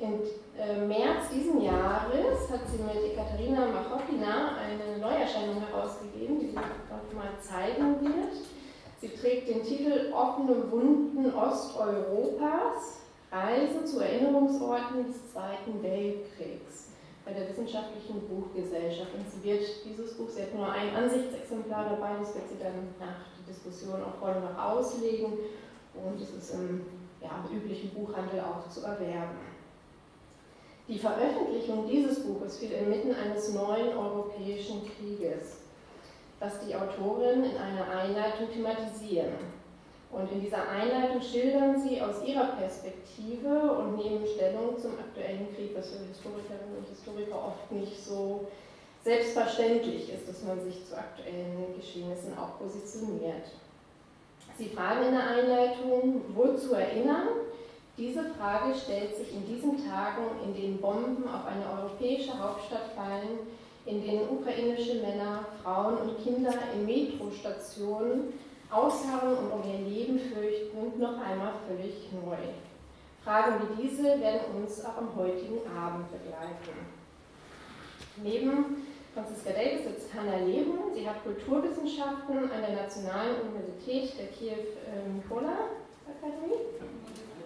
Im äh, März diesen Jahres hat sie mit Ekaterina Machopina eine Neuerscheinung herausgegeben, die sie auch mal zeigen wird. Sie trägt den Titel Offene Wunden Osteuropas, Reise zu Erinnerungsorten des Zweiten Weltkriegs bei der Wissenschaftlichen Buchgesellschaft. Und sie wird dieses Buch, sie hat nur ein Ansichtsexemplar dabei, das wird sie dann nach der Diskussion auch voll noch auslegen und es ist im ja, üblichen Buchhandel auch zu erwerben. Die Veröffentlichung dieses Buches fiel inmitten eines neuen europäischen Krieges, das die Autorin in einer Einleitung thematisieren. Und in dieser Einleitung schildern sie aus ihrer Perspektive und nehmen Stellung zum aktuellen Krieg, was für Historikerinnen und Historiker oft nicht so selbstverständlich ist, dass man sich zu aktuellen Geschehnissen auch positioniert. Sie fragen in der Einleitung, wozu erinnern? Diese Frage stellt sich in diesen Tagen, in denen Bomben auf eine europäische Hauptstadt fallen, in denen ukrainische Männer, Frauen und Kinder in Metrostationen ausharren und um ihr Leben fürchten, noch einmal völlig neu. Fragen wie diese werden uns auch am heutigen Abend begleiten. Neben Franziska Davis sitzt Hanna Leben. Sie hat Kulturwissenschaften an der Nationalen Universität der Kiew-Mikola-Akademie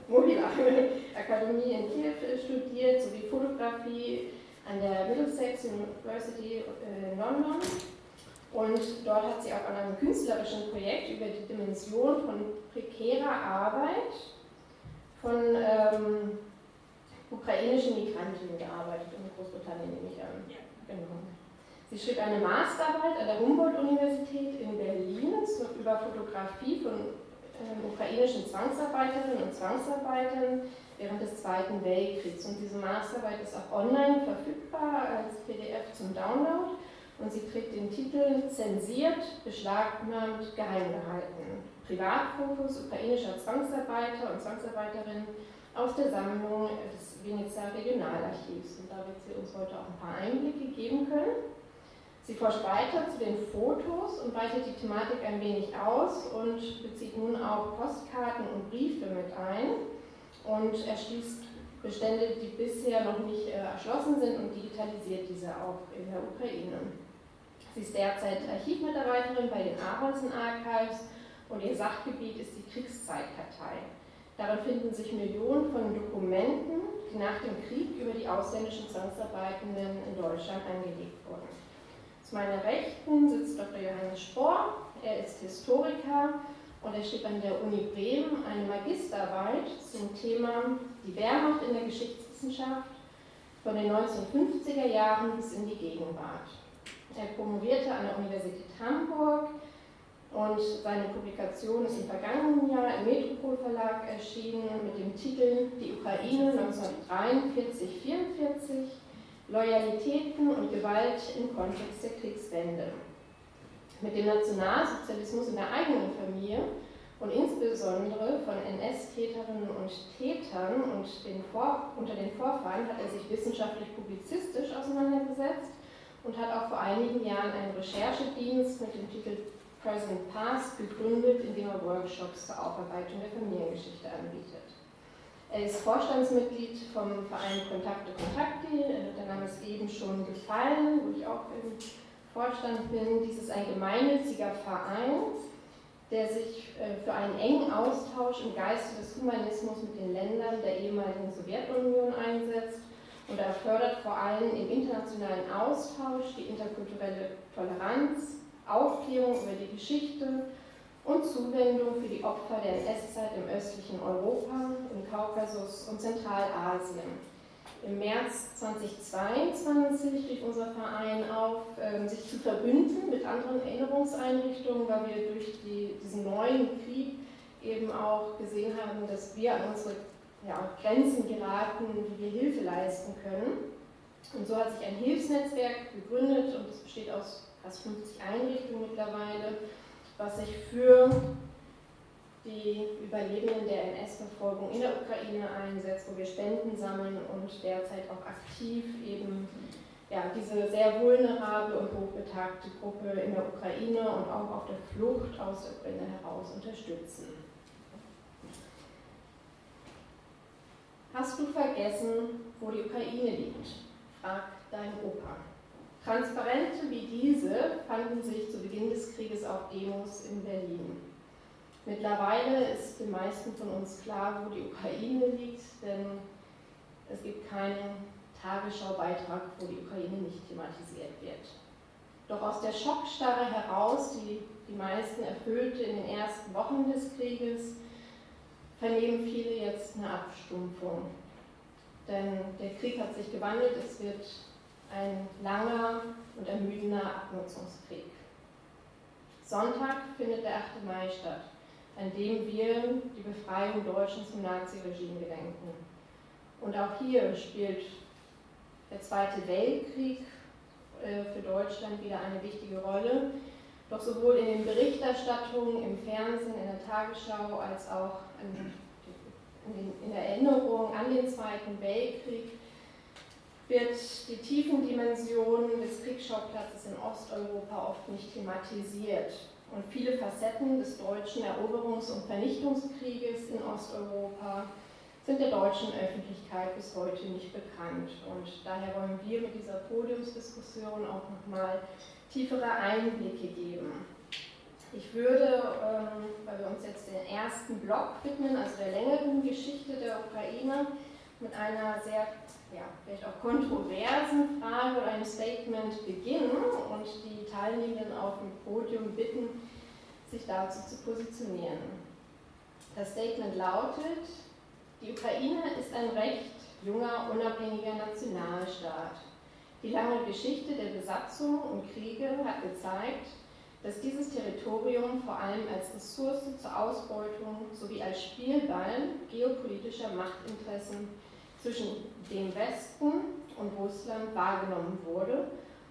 Mobile-Akademie in Kiew studiert, sowie Fotografie an der Middlesex University in London. Und dort hat sie auch an einem künstlerischen Projekt über die Dimension von prekärer Arbeit von ähm, ukrainischen Migranten gearbeitet, in Großbritannien nehme ich an. Genau. Sie schrieb eine Masterarbeit an der Humboldt-Universität in Berlin über Fotografie von ukrainischen Zwangsarbeiterinnen und Zwangsarbeitern während des Zweiten Weltkriegs. Und diese Masterarbeit ist auch online verfügbar als PDF zum Download und sie trägt den Titel Zensiert, beschlagnahmt, geheim gehalten. Privatfotos ukrainischer Zwangsarbeiter und Zwangsarbeiterinnen aus der Sammlung des Venezer Regionalarchivs. Und da wird sie uns heute auch ein paar Einblicke geben können. Sie forscht weiter zu den Fotos und weitet die Thematik ein wenig aus und bezieht nun auch Postkarten und Briefe mit ein und erschließt Bestände, die bisher noch nicht äh, erschlossen sind und digitalisiert diese auch in der Ukraine. Sie ist derzeit Archivmitarbeiterin bei den Aronson Archives und ihr Sachgebiet ist die Kriegszeitkartei. Darin finden sich Millionen von Dokumenten, die nach dem Krieg über die ausländischen Zwangsarbeitenden in Deutschland angelegt wurden. Zu meiner Rechten sitzt Dr. Johannes Spohr. Er ist Historiker und er schrieb an der Uni Bremen eine Magisterarbeit zum Thema die Wehrmacht in der Geschichtswissenschaft von den 1950er Jahren bis in die Gegenwart. Er promovierte an der Universität Hamburg und seine Publikation ist im vergangenen Jahr im Metropol Verlag erschienen mit dem Titel Die Ukraine 1943-44 Loyalitäten und Gewalt im Kontext der Kriegswende. Mit dem Nationalsozialismus in der eigenen Familie und insbesondere von NS-Täterinnen und Tätern und den Vor unter den Vorfahren hat er sich wissenschaftlich publizistisch auseinandergesetzt und hat auch vor einigen Jahren einen Recherchedienst mit dem Titel Present Past gegründet, in dem er Workshops zur Aufarbeitung der Familiengeschichte anbietet. Er ist Vorstandsmitglied vom Verein Kontakte Kontakte, der Name ist eben schon gefallen, wo ich auch im Vorstand bin. Dies ist ein gemeinnütziger Verein, der sich äh, für einen engen Austausch im Geiste des Humanismus mit den Ländern der ehemaligen Sowjetunion einsetzt und er fördert vor allem im internationalen Austausch die interkulturelle Toleranz, Aufklärung über die Geschichte und Zuwendung für die Opfer der NS-Zeit im östlichen Europa, im Kaukasus und Zentralasien. Im März 2022 rief unser Verein auf, ähm, sich zu verbünden mit anderen Erinnerungseinrichtungen, weil wir durch die, diesen neuen Krieg eben auch gesehen haben, dass wir an unsere ja, Grenzen geraten, wie wir Hilfe leisten können. Und so hat sich ein Hilfsnetzwerk gegründet und es besteht aus fast 50 Einrichtungen mittlerweile was sich für die Überlebenden der NS-Verfolgung in der Ukraine einsetzt, wo wir Spenden sammeln und derzeit auch aktiv eben ja, diese sehr vulnerable und hochbetagte Gruppe in der Ukraine und auch auf der Flucht aus der Ukraine heraus unterstützen. Hast du vergessen, wo die Ukraine liegt? fragt dein Opa. Transparente wie diese fanden sich zu Beginn des Krieges auf Demos in Berlin. Mittlerweile ist den meisten von uns klar, wo die Ukraine liegt, denn es gibt keinen Tagesschau-Beitrag, wo die Ukraine nicht thematisiert wird. Doch aus der Schockstarre heraus, die die meisten erfüllte in den ersten Wochen des Krieges, vernehmen viele jetzt eine Abstumpfung. Denn der Krieg hat sich gewandelt, es wird ein langer und ermüdender Abnutzungskrieg. Sonntag findet der 8. Mai statt, an dem wir die Befreiung Deutschlands vom Naziregime gedenken. Und auch hier spielt der Zweite Weltkrieg äh, für Deutschland wieder eine wichtige Rolle. Doch sowohl in den Berichterstattungen im Fernsehen, in der Tagesschau, als auch in der Erinnerung an den Zweiten Weltkrieg wird die Tiefendimension des Kriegsschauplatzes in Osteuropa oft nicht thematisiert. Und viele Facetten des deutschen Eroberungs- und Vernichtungskrieges in Osteuropa sind der deutschen Öffentlichkeit bis heute nicht bekannt. Und daher wollen wir mit dieser Podiumsdiskussion auch nochmal tiefere Einblicke geben. Ich würde, ähm, weil wir uns jetzt den ersten Block widmen, also der längeren Geschichte der Ukraine, mit einer sehr, ja, vielleicht auch kontroversen Frage oder einem Statement beginnen und die Teilnehmenden auf dem Podium bitten, sich dazu zu positionieren. Das Statement lautet, die Ukraine ist ein recht junger, unabhängiger Nationalstaat. Die lange Geschichte der Besatzung und Kriege hat gezeigt, dass dieses Territorium vor allem als Ressource zur Ausbeutung sowie als Spielball geopolitischer Machtinteressen zwischen dem Westen und Russland wahrgenommen wurde,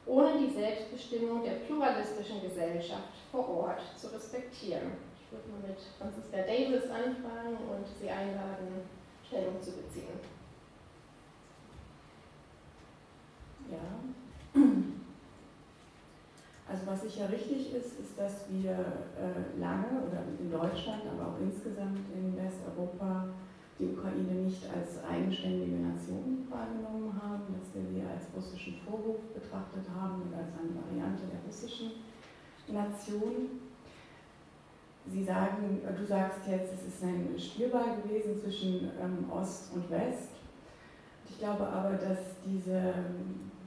ohne die Selbstbestimmung der pluralistischen Gesellschaft vor Ort zu respektieren. Ich würde mal mit Franziska Davis anfangen und Sie einladen, Stellung zu beziehen. Ja. Also was sicher richtig ist, ist, dass wir äh, lange oder in Deutschland, aber auch insgesamt in Westeuropa die Ukraine nicht als eigenständige Nation wahrgenommen haben, dass wir sie als russischen Vorwurf betrachtet haben und als eine Variante der russischen Nation. Sie sagen, du sagst jetzt, es ist ein Spielball gewesen zwischen ähm, Ost und West. Ich glaube aber, dass diese,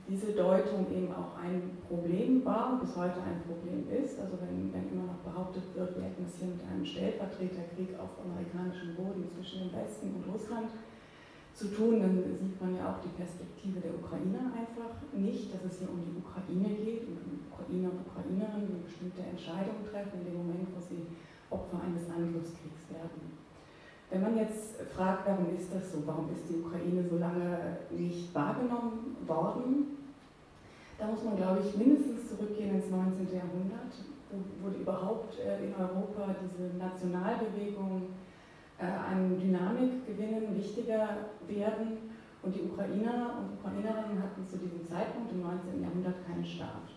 diese Deutung eben auch ein Problem war und bis heute ein Problem ist. Also wenn, wenn immer noch behauptet wird, wir hätten es hier mit einem Stellvertreterkrieg auf amerikanischem Boden zwischen dem Westen und Russland zu tun, dann sieht man ja auch die Perspektive der Ukrainer einfach nicht, dass es hier um die Ukraine geht und um Ukrainer und Ukrainerinnen, die bestimmte Entscheidungen treffen in dem Moment, wo sie Opfer eines Angriffskriegs werden. Wenn man jetzt fragt, warum ist das so, warum ist die Ukraine so lange nicht wahrgenommen worden, da muss man, glaube ich, mindestens zurückgehen ins 19. Jahrhundert, wo, wo überhaupt äh, in Europa diese Nationalbewegungen äh, an Dynamik gewinnen, wichtiger werden und die Ukrainer und Ukrainerinnen hatten zu diesem Zeitpunkt im 19. Jahrhundert keinen Staat.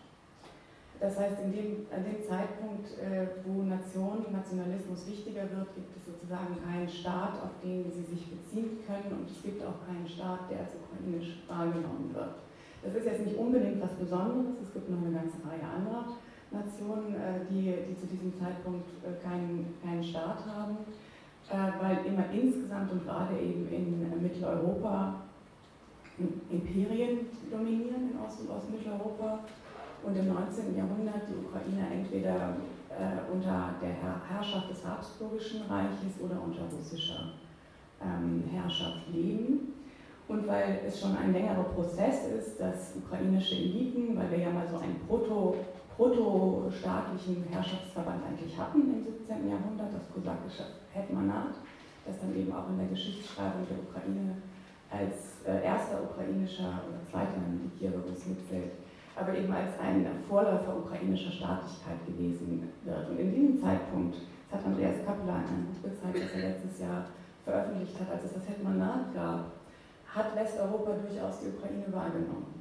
Das heißt, in dem, an dem Zeitpunkt, äh, wo Nation, Nationalismus wichtiger wird, gibt es sozusagen keinen Staat, auf den sie sich beziehen können und es gibt auch keinen Staat, der als ukrainisch wahrgenommen wird. Das ist jetzt nicht unbedingt was Besonderes, es gibt noch eine ganze Reihe anderer Nationen, äh, die, die zu diesem Zeitpunkt äh, keinen, keinen Staat haben, äh, weil immer insgesamt und gerade eben in Mitteleuropa Imperien dominieren in Ost- und Ostmitteleuropa und im 19. Jahrhundert die Ukraine entweder äh, unter der Herrschaft des Habsburgischen Reiches oder unter russischer ähm, Herrschaft leben. Und weil es schon ein längerer Prozess ist, dass ukrainische Eliten, weil wir ja mal so einen Proto, protostaatlichen Herrschaftsverband eigentlich hatten im 17. Jahrhundert, das kosakische Hetmanat, das dann eben auch in der Geschichtsschreibung der Ukraine als äh, erster ukrainischer oder zweiter die Kiewer-Russ mitzählt, aber eben als ein Vorläufer ukrainischer Staatlichkeit gewesen wird. Und in diesem Zeitpunkt, das hat Andreas Kaplan in einem Buch gezeigt, das er letztes Jahr veröffentlicht hat, als es das Hetmanat gab, hat Westeuropa durchaus die Ukraine wahrgenommen.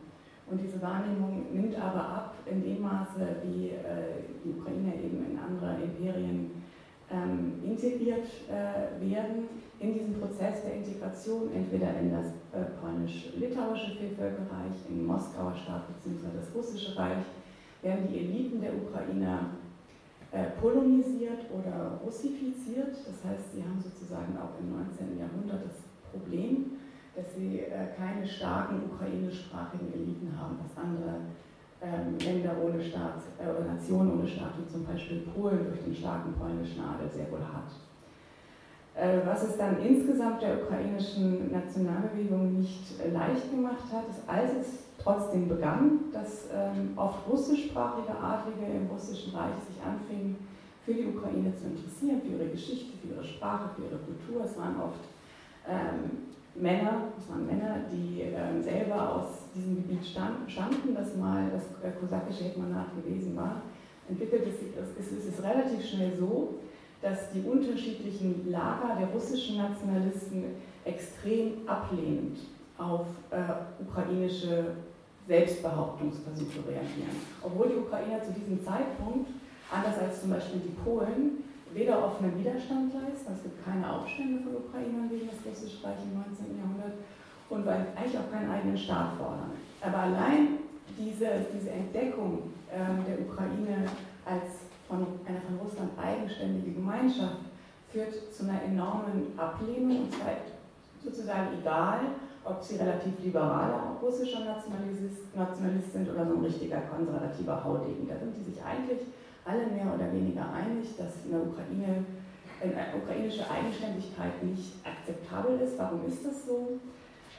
Und diese Wahrnehmung nimmt aber ab in dem Maße, wie äh, die Ukraine eben in andere Imperien ähm, integriert äh, werden in diesem Prozess der Integration, entweder in das äh, polnisch-litauische Vielvölkerreich, in Moskauer Staat bzw. das russische Reich, werden die Eliten der Ukrainer äh, polonisiert oder russifiziert. Das heißt, sie haben sozusagen auch im 19. Jahrhundert das Problem, dass sie äh, keine starken ukrainischsprachigen Eliten haben, was andere Länder ohne Staat äh, oder Nationen ohne Staat, wie zum Beispiel Polen durch den starken polnischen Adel sehr wohl hat. Äh, was es dann insgesamt der ukrainischen Nationalbewegung nicht leicht gemacht hat, ist, als es trotzdem begann, dass ähm, oft russischsprachige Adlige im russischen Reich sich anfingen, für die Ukraine zu interessieren, für ihre Geschichte, für ihre Sprache, für ihre Kultur. Es waren oft ähm, Männer, das waren Männer, die äh, selber aus diesem Gebiet stammten, das mal das äh, kosakische Hetmanat gewesen war, entwickelte sich, es ist, ist relativ schnell so, dass die unterschiedlichen Lager der russischen Nationalisten extrem ablehnend auf äh, ukrainische Selbstbehauptungsversuche reagieren. Obwohl die Ukrainer zu diesem Zeitpunkt, anders als zum Beispiel die Polen, weder offenen Widerstand leisten, es gibt keine Aufstände von Ukrainern gegen das Russische Reich im 19. Jahrhundert und weil eigentlich auch keinen eigenen Staat fordern. Aber allein diese, diese Entdeckung ähm, der Ukraine als von einer von Russland eigenständige Gemeinschaft führt zu einer enormen Ablehnung und zwar sozusagen egal, ob sie relativ liberaler russischer Nationalist, Nationalist sind oder so ein richtiger konservativer Haudegen. Da sind die sich eigentlich alle mehr oder weniger einig, dass in der Ukraine eine ukrainische Eigenständigkeit nicht akzeptabel ist. Warum ist das so?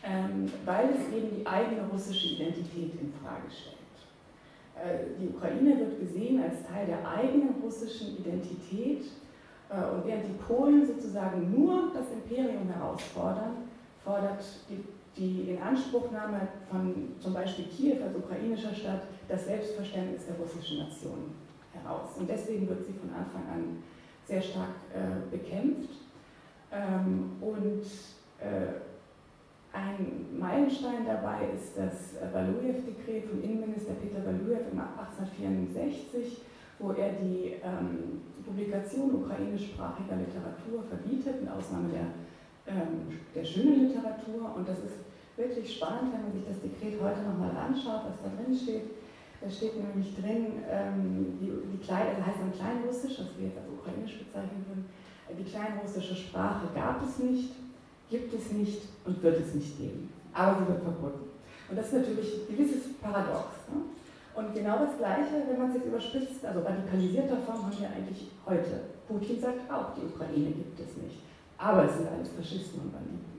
Ähm, weil es eben die eigene russische Identität in Frage stellt. Äh, die Ukraine wird gesehen als Teil der eigenen russischen Identität äh, und während die Polen sozusagen nur das Imperium herausfordern, fordert die, die Inanspruchnahme von zum Beispiel Kiew als ukrainischer Stadt das Selbstverständnis der russischen Nation heraus. Und deswegen wird sie von Anfang an sehr stark äh, bekämpft. Ähm, und äh, ein Meilenstein dabei ist das Valujew-Dekret vom Innenminister Peter Valujew im 1864, wo er die ähm, Publikation ukrainischsprachiger Literatur verbietet, in Ausnahme der, ähm, der schönen Literatur. Und das ist wirklich spannend, wenn man sich das Dekret heute nochmal anschaut, was da drin steht. Da steht nämlich drin, ähm, die, die Klein, das heißt dann Kleinrussisch, was wir jetzt als Ukrainisch bezeichnen würden, die kleinrussische Sprache gab es nicht, gibt es nicht und wird es nicht geben. Aber sie wird verboten. Und das ist natürlich ein gewisses Paradox. Ne? Und genau das Gleiche, wenn man es jetzt überspitzt, also radikalisierter Form haben wir eigentlich heute. Putin sagt auch, die Ukraine gibt es nicht. Aber es sind alles Faschisten und Banditen.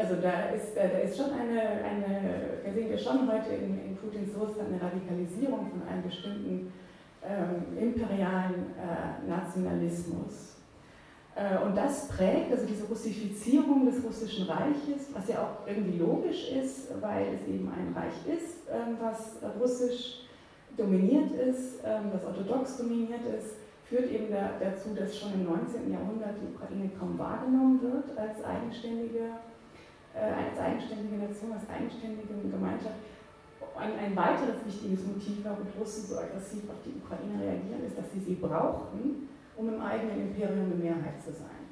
Also da ist, da ist schon eine, eine, da sehen wir schon heute in, in Putins Russland eine Radikalisierung von einem bestimmten ähm, imperialen äh, Nationalismus. Äh, und das prägt, also diese Russifizierung des russischen Reiches, was ja auch irgendwie logisch ist, weil es eben ein Reich ist, ähm, was russisch dominiert ist, ähm, was orthodox dominiert ist, führt eben da, dazu, dass schon im 19. Jahrhundert die Ukraine kaum wahrgenommen wird als eigenständige äh, als eigenständige Nation, als eigenständige Gemeinschaft. Ein, ein weiteres wichtiges Motiv, warum Russen so aggressiv auf die Ukraine reagieren, ist, dass sie sie brauchten, um im eigenen Imperium eine Mehrheit zu sein.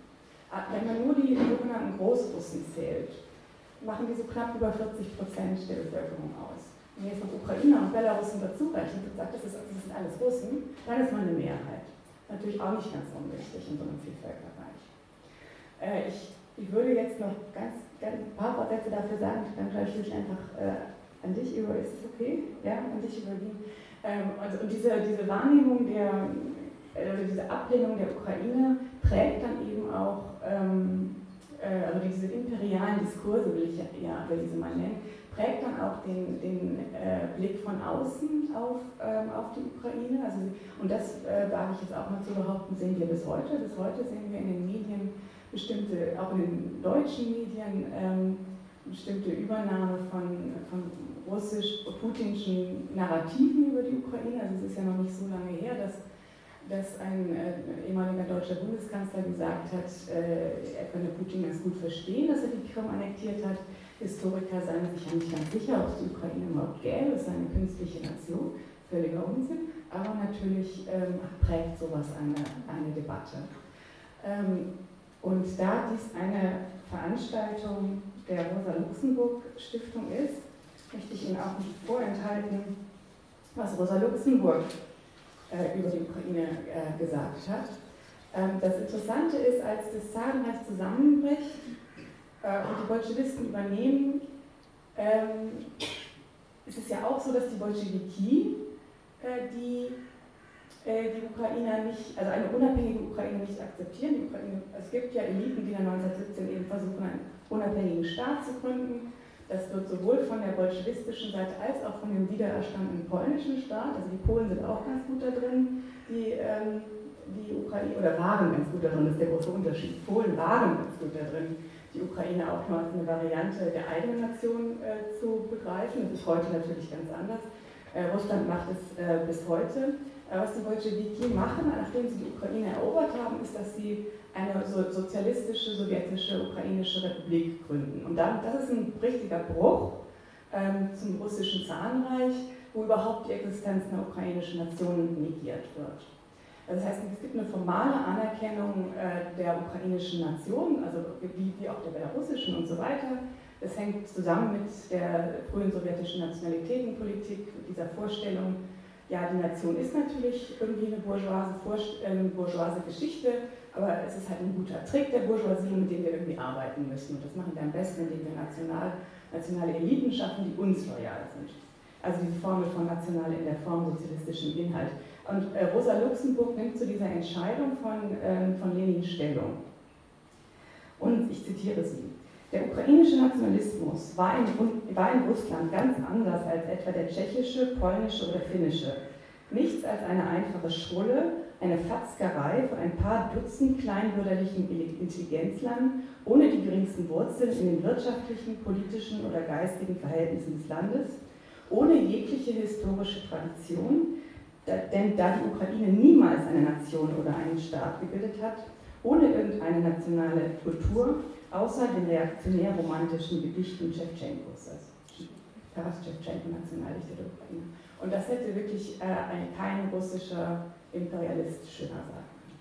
Ah, wenn man nur die sogenannten Großrussen zählt, machen die so knapp über 40 Prozent der Bevölkerung aus. Wenn ihr von Ukrainer und Belarusen dazu rechnet und sagt, das, ist, das sind alles Russen, dann ist man eine Mehrheit. Natürlich auch nicht ganz unwichtig in so einem Vielvölkerreich. Äh, ich ich würde jetzt noch ganz, ein paar Sätze dafür sagen, dann gleich ich einfach äh, an dich über, ist es okay? Ja, an dich übergeben. Ähm, also, und diese, diese Wahrnehmung der, also diese Ablehnung der Ukraine prägt dann eben auch, ähm, äh, also diese imperialen Diskurse will ich ja, ja will diese mal nennen, prägt dann auch den, den äh, Blick von außen auf, ähm, auf die Ukraine. Also, und das äh, wage ich jetzt auch mal zu behaupten, sehen wir bis heute. Bis heute sehen wir in den Medien bestimmte, auch in den deutschen Medien, ähm, bestimmte Übernahme von, von russisch-putinschen Narrativen über die Ukraine. Also es ist ja noch nicht so lange her, dass, dass ein äh, ehemaliger deutscher Bundeskanzler gesagt hat, äh, er könne Putin ganz gut verstehen, dass er die Krim annektiert hat. Historiker seien sich ja nicht ganz sicher, ob es die Ukraine überhaupt gäbe. Es sei eine künstliche Nation. Völliger Unsinn. Aber natürlich ähm, prägt sowas eine, eine Debatte. Ähm, und da dies eine Veranstaltung der Rosa-Luxemburg-Stiftung ist, möchte ich Ihnen auch nicht vorenthalten, was Rosa Luxemburg äh, über die Ukraine äh, gesagt hat. Ähm, das Interessante ist, als das Zarenreich zusammenbricht äh, und die Bolschewisten übernehmen, ähm, ist es ja auch so, dass die Bolschewiki äh, die die Ukrainer nicht, also eine unabhängige Ukraine nicht akzeptieren. Ukraine, es gibt ja Eliten, die dann 1917 eben versuchen, einen unabhängigen Staat zu gründen. Das wird sowohl von der bolschewistischen Seite als auch von dem wiedererstandenen polnischen Staat, also die Polen sind auch ganz gut da drin, die, ähm, die Ukraine, oder waren ganz gut da drin, das ist der große Unterschied. Polen waren ganz gut da drin, die Ukraine auch nur als eine Variante der eigenen Nation äh, zu begreifen. Das ist heute natürlich ganz anders. Äh, Russland macht es äh, bis heute. Äh, was die Bolschewiki machen, nachdem sie die Ukraine erobert haben, ist, dass sie eine so sozialistische, sowjetische, ukrainische Republik gründen. Und dann, das ist ein richtiger Bruch ähm, zum russischen Zarenreich, wo überhaupt die Existenz einer ukrainischen Nation negiert wird. Das heißt, es gibt eine formale Anerkennung äh, der ukrainischen Nation, also wie, wie auch der belarussischen und so weiter. Das hängt zusammen mit der frühen sowjetischen Nationalitätenpolitik, dieser Vorstellung, ja, die Nation ist natürlich irgendwie eine bourgeoise, äh, bourgeoise Geschichte, aber es ist halt ein guter Trick der Bourgeoisie, mit dem wir irgendwie arbeiten müssen. Und das machen wir am besten, indem wir national, nationale Eliten schaffen, die uns loyal sind. Also diese Formel von national in der Form sozialistischen Inhalt. Und äh, Rosa Luxemburg nimmt zu dieser Entscheidung von, ähm, von Lenin Stellung. Und ich zitiere sie. Der ukrainische Nationalismus war in, war in Russland ganz anders als etwa der tschechische, polnische oder finnische. Nichts als eine einfache Schrulle, eine Fatzgerei von ein paar Dutzend kleinbürgerlichen Intelligenzlern ohne die geringsten Wurzeln in den wirtschaftlichen, politischen oder geistigen Verhältnissen des Landes, ohne jegliche historische Tradition, denn da die Ukraine niemals eine Nation oder einen Staat gebildet hat, ohne irgendeine nationale Kultur, außer den reaktionär-romantischen Gedichten Shevchenkos, also Taras Shevchenko, Nationaldichter der Ukraine. Und das hätte wirklich äh, kein russischer Imperialist schöner sagen können.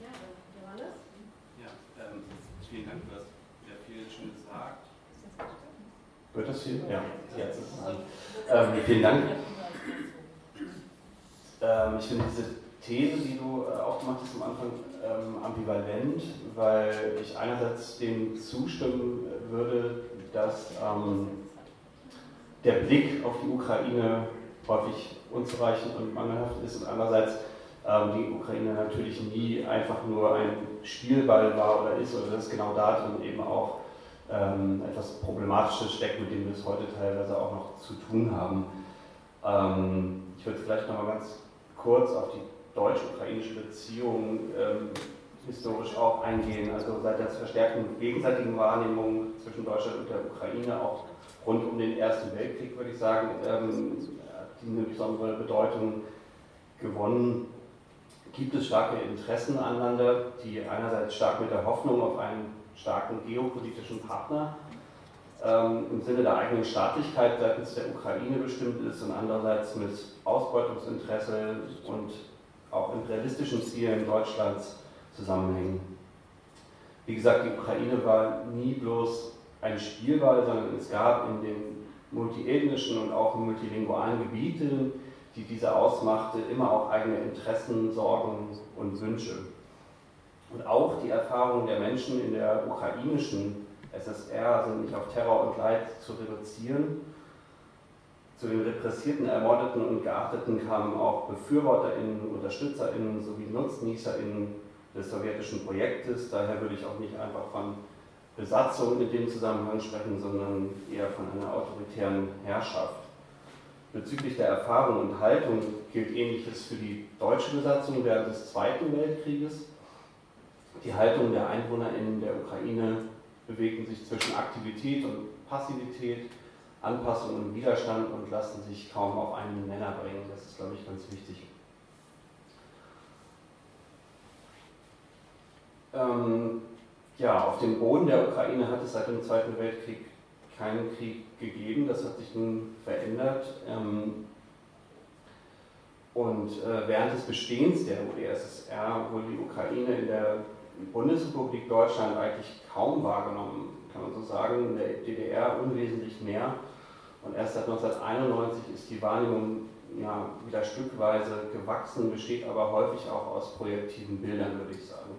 Ja, Johannes? Ja, ähm, vielen Dank, du hast ja viel Schönes gesagt. Wird das hier? Ja, jetzt ist es an. Ähm, vielen Dank. Ähm, ich finde diese These, die du äh, aufgemacht hast am Anfang, ähm, ambivalent, weil ich einerseits dem zustimmen würde, dass ähm, der Blick auf die Ukraine häufig unzureichend und mangelhaft ist und andererseits ähm, die Ukraine natürlich nie einfach nur ein Spielball war oder ist oder dass genau da drin eben auch ähm, etwas Problematisches steckt, mit dem wir es heute teilweise auch noch zu tun haben. Ähm, ich würde vielleicht noch mal ganz kurz auf die deutsch-ukrainische Beziehungen ähm, historisch auch eingehen. Also seit der verstärkten gegenseitigen Wahrnehmung zwischen Deutschland und der Ukraine, auch rund um den Ersten Weltkrieg, würde ich sagen, ähm, die eine besondere Bedeutung gewonnen. Gibt es starke Interessen aneinander, die einerseits stark mit der Hoffnung auf einen starken geopolitischen Partner ähm, im Sinne der eigenen Staatlichkeit seitens der Ukraine bestimmt ist und andererseits mit Ausbeutungsinteresse und auch imperialistischen Zielen Deutschlands zusammenhängen. Wie gesagt, die Ukraine war nie bloß ein Spielball, sondern es gab in den multiethnischen und auch multilingualen Gebieten, die diese ausmachte, immer auch eigene Interessen, Sorgen und Wünsche. Und auch die Erfahrungen der Menschen in der ukrainischen SSR sind nicht auf Terror und Leid zu reduzieren, zu den Repressierten, Ermordeten und Geachteten kamen auch BefürworterInnen, UnterstützerInnen sowie NutznießerInnen des sowjetischen Projektes. Daher würde ich auch nicht einfach von Besatzung in dem Zusammenhang sprechen, sondern eher von einer autoritären Herrschaft. Bezüglich der Erfahrung und Haltung gilt Ähnliches für die deutsche Besatzung während des Zweiten Weltkrieges. Die Haltung der EinwohnerInnen der Ukraine bewegten sich zwischen Aktivität und Passivität Anpassung und Widerstand und lassen sich kaum auf einen Nenner bringen. Das ist, glaube ich, ganz wichtig. Ähm, ja, auf dem Boden der Ukraine hat es seit dem Zweiten Weltkrieg keinen Krieg gegeben. Das hat sich nun verändert. Ähm, Und äh, während des Bestehens der UdSSR wurde die Ukraine in der Bundesrepublik Deutschland eigentlich kaum wahrgenommen, kann man so sagen, in der DDR unwesentlich mehr. Und erst seit 1991 ist die Wahrnehmung ja, wieder stückweise gewachsen, besteht aber häufig auch aus projektiven Bildern, würde ich sagen.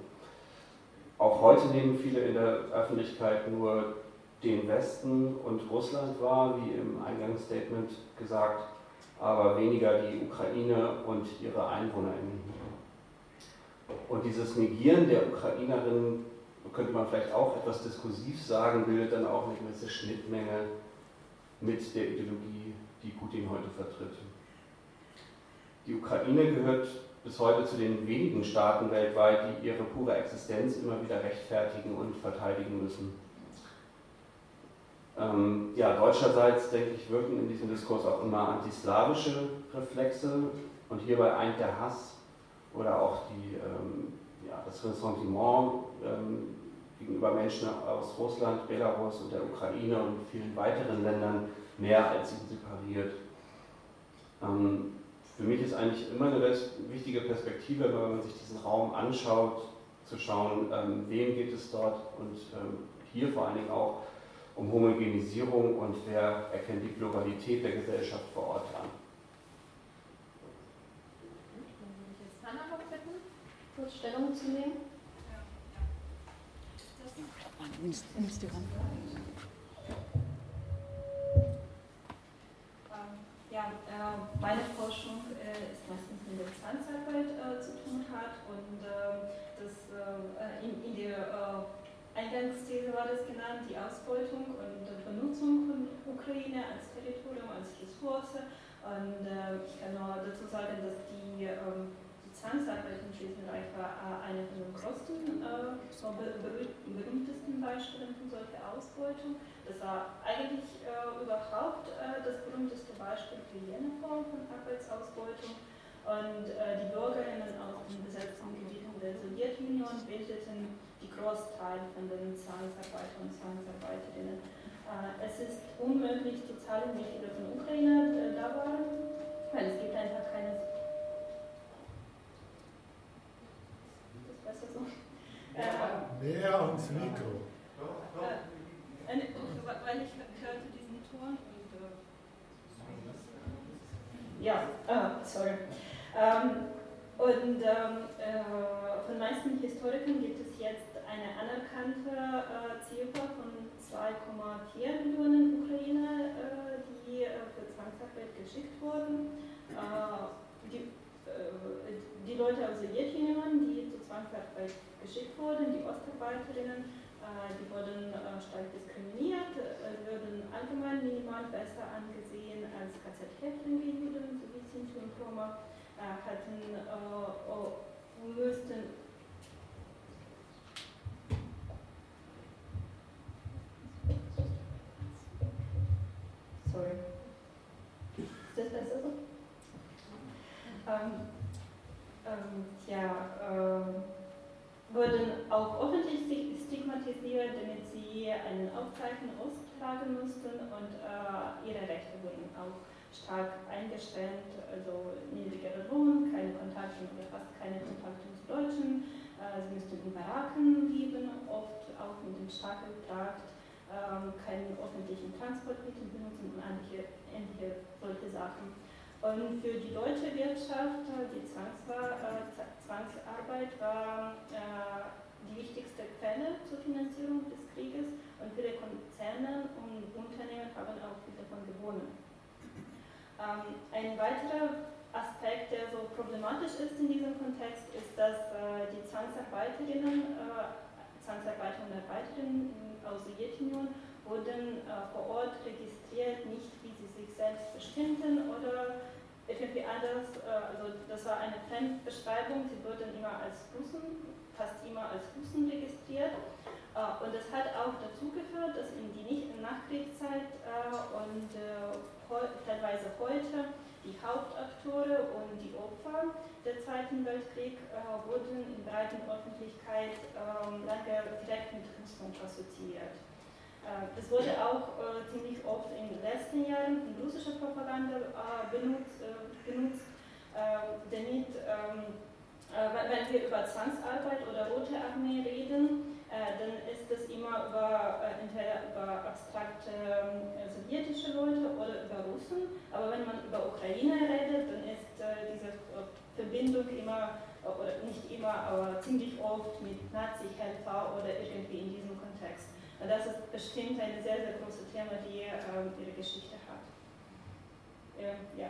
Auch heute nehmen viele in der Öffentlichkeit nur den Westen und Russland wahr, wie im Eingangsstatement gesagt, aber weniger die Ukraine und ihre EinwohnerInnen. Und dieses Negieren der Ukrainerinnen, könnte man vielleicht auch etwas diskursiv sagen, bildet dann auch eine gewisse Schnittmenge mit der Ideologie, die Putin heute vertritt. Die Ukraine gehört bis heute zu den wenigen Staaten weltweit, die ihre pure Existenz immer wieder rechtfertigen und verteidigen müssen. Ähm, ja, deutscherseits, denke ich, wirken in diesem Diskurs auch immer antislawische Reflexe und hierbei eint der Hass oder auch die, ähm, ja, das Ressentiment ähm, gegenüber Menschen aus Russland, Belarus und der Ukraine und vielen weiteren Ländern mehr als ihn separiert. Ähm, für mich ist eigentlich immer eine wichtige Perspektive, wenn man sich diesen Raum anschaut, zu schauen, ähm, wem geht es dort und ähm, hier vor allen Dingen auch um Homogenisierung und wer erkennt die Globalität der Gesellschaft vor Ort an. Stellung zu nehmen. Nimmst du ran? Ja, äh, meine Forschung äh, ist meistens mit der Zwangsarbeit äh, zu tun hat und ähm, das äh, in, in, der äh, Eingangsthese war das genannt, die Ausbeutung und Benutzung von Ukraine als Territorium, als Ressource. Und äh, ich kann nur dazu sagen, dass die ähm, Zwangsarbeit in Schleswig-Holstein war äh, eine von den größten, äh, berühmtesten Beispielen von solcher Ausbeutung. Das war eigentlich äh, überhaupt äh, das berühmteste Beispiel für jene Form von Arbeitsausbeutung. Und äh, die Bürgerinnen aus den besetzten Gebieten der Sowjetunion bildeten die Großteil von den Zwangsarbeitern und Zwangsarbeiterinnen. Äh, es ist unmöglich zu zahlen, wie viele von Ukraine da waren, weil es gibt einfach keine Näher ans Mikro. Äh, eine, weil ich hörte diesen Ton und. Äh, ja, ah, sorry. Ähm, und ähm, äh, von meisten Historikern gibt es jetzt eine anerkannte äh, Ziffer von 2,4 Millionen Ukrainer, äh, die äh, für Zwangsarbeit geschickt wurden. Äh, die, äh, die Leute aus der Sowjetunion, die zur Zwangsarbeit geschickt wurden, die Ostarbeiterinnen, äh, die wurden äh, stark diskriminiert, würden allgemein minimal besser angesehen als KZ-Häftlinge sowie Sinti und Roma, hatten, müssten Sorry. Ist das besser so? Ähm, ähm, tja, ähm, wurden auch öffentlich stigmatisiert, damit sie einen Aufzeichen austragen mussten und äh, ihre Rechte wurden auch stark eingeschränkt, also niedrigere Lohn, keine Kontakte oder fast keine Kontakte zu Deutschen, äh, sie mussten in Baracken leben, oft auch mit dem starken Trakt, äh, keinen öffentlichen Transportmittel benutzen und ähnliche solche Sachen. Und für die deutsche Wirtschaft, äh, die äh, Zwangsarbeit war äh, die wichtigste Quelle zur Finanzierung des Krieges und viele Konzerne und Unternehmen haben auch davon gewonnen. Ähm, ein weiterer Aspekt, der so problematisch ist in diesem Kontext, ist, dass die Zwangsarbeiterinnen, Zwangsarbeiter und Arbeiterinnen aus der Sowjetunion wurden vor Ort registriert, nicht wie sie sich selbst bestimmten oder anders, äh, also das war eine Fremdbeschreibung, sie wurden immer als Russen, fast immer als Russen registriert. Äh, und das hat auch dazu geführt, dass in die nicht Nachkriegszeit äh, und teilweise heute die Hauptakteure und die Opfer der Zweiten Weltkrieg wurden in breiten Öffentlichkeit ähm, lange direkt mit Russland assoziiert. Äh, es wurde auch äh, ziemlich oft in den letzten Jahren in russischer Propaganda äh, benutzt, benutzt damit, ähm, wenn wir über Zwangsarbeit oder Rote Armee reden, dann ist das immer über, entweder über abstrakte sowjetische Leute oder über Russen. Aber wenn man über Ukraine redet, dann ist diese Verbindung immer, oder nicht immer, aber ziemlich oft mit Nazi-Helfer oder irgendwie in das ist bestimmt ein sehr, sehr großes Thema, die äh, ihre Geschichte hat. Ja.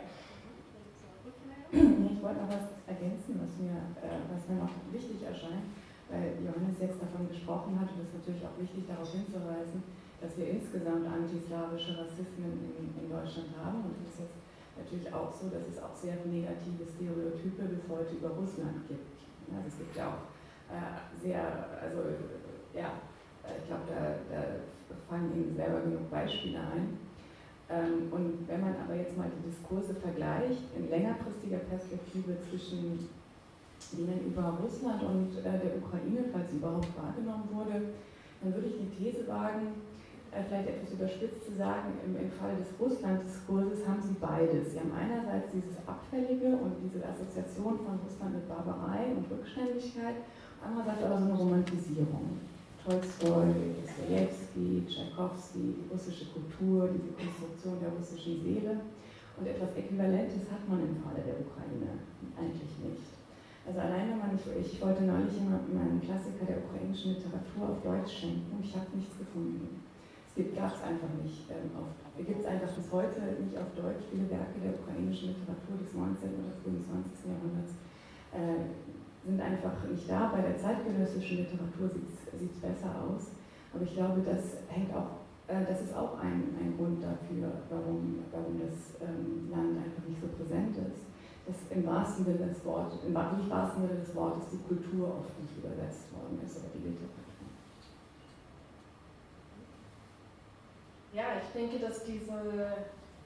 Ich wollte noch was ergänzen, was mir, äh, was mir noch wichtig erscheint, weil Johannes jetzt davon gesprochen hat, und es ist natürlich auch wichtig, darauf hinzuweisen, dass wir insgesamt antislawische Rassismen in, in Deutschland haben. Und es ist jetzt natürlich auch so, dass es auch sehr negative Stereotype bis heute über Russland gibt. Also es gibt ja auch äh, sehr, also ja, ich glaube, da, da fallen Ihnen selber genug Beispiele ein. Ähm, und wenn man aber jetzt mal die Diskurse vergleicht, in längerfristiger Perspektive zwischen denen über Russland und äh, der Ukraine, falls sie überhaupt wahrgenommen wurde, dann würde ich die These wagen, äh, vielleicht etwas überspitzt zu sagen, im Fall des Russland-Diskurses haben sie beides. Sie haben einerseits dieses Abfällige und diese Assoziation von Russland mit Barbarei und Rückständigkeit, andererseits aber so eine Romantisierung. Tolstoi, Dostoevsky, Tchaikovsky, die russische Kultur, diese Konstruktion der russischen Seele. Und etwas Äquivalentes hat man im Falle der Ukraine eigentlich nicht. Also allein wenn man, ich, wollte neulich jemandem einen Klassiker der ukrainischen Literatur auf Deutsch schenken ich habe nichts gefunden gibt es einfach nicht. Ähm, gibt es einfach bis heute nicht auf Deutsch viele Werke der ukrainischen Literatur des 19. oder frühen 20. Jahrhunderts. Äh, sind einfach nicht da. Bei der zeitgenössischen Literatur sieht es besser aus. Aber ich glaube, das hängt auch, äh, das ist auch ein, ein Grund dafür, warum, warum das ähm, Land einfach nicht so präsent ist. Dass im wahrsten Sinne des Wortes, im wahrsten Sinne des Wortes die Kultur oft nicht übersetzt worden ist oder die Literatur. Ja, ich denke, dass diese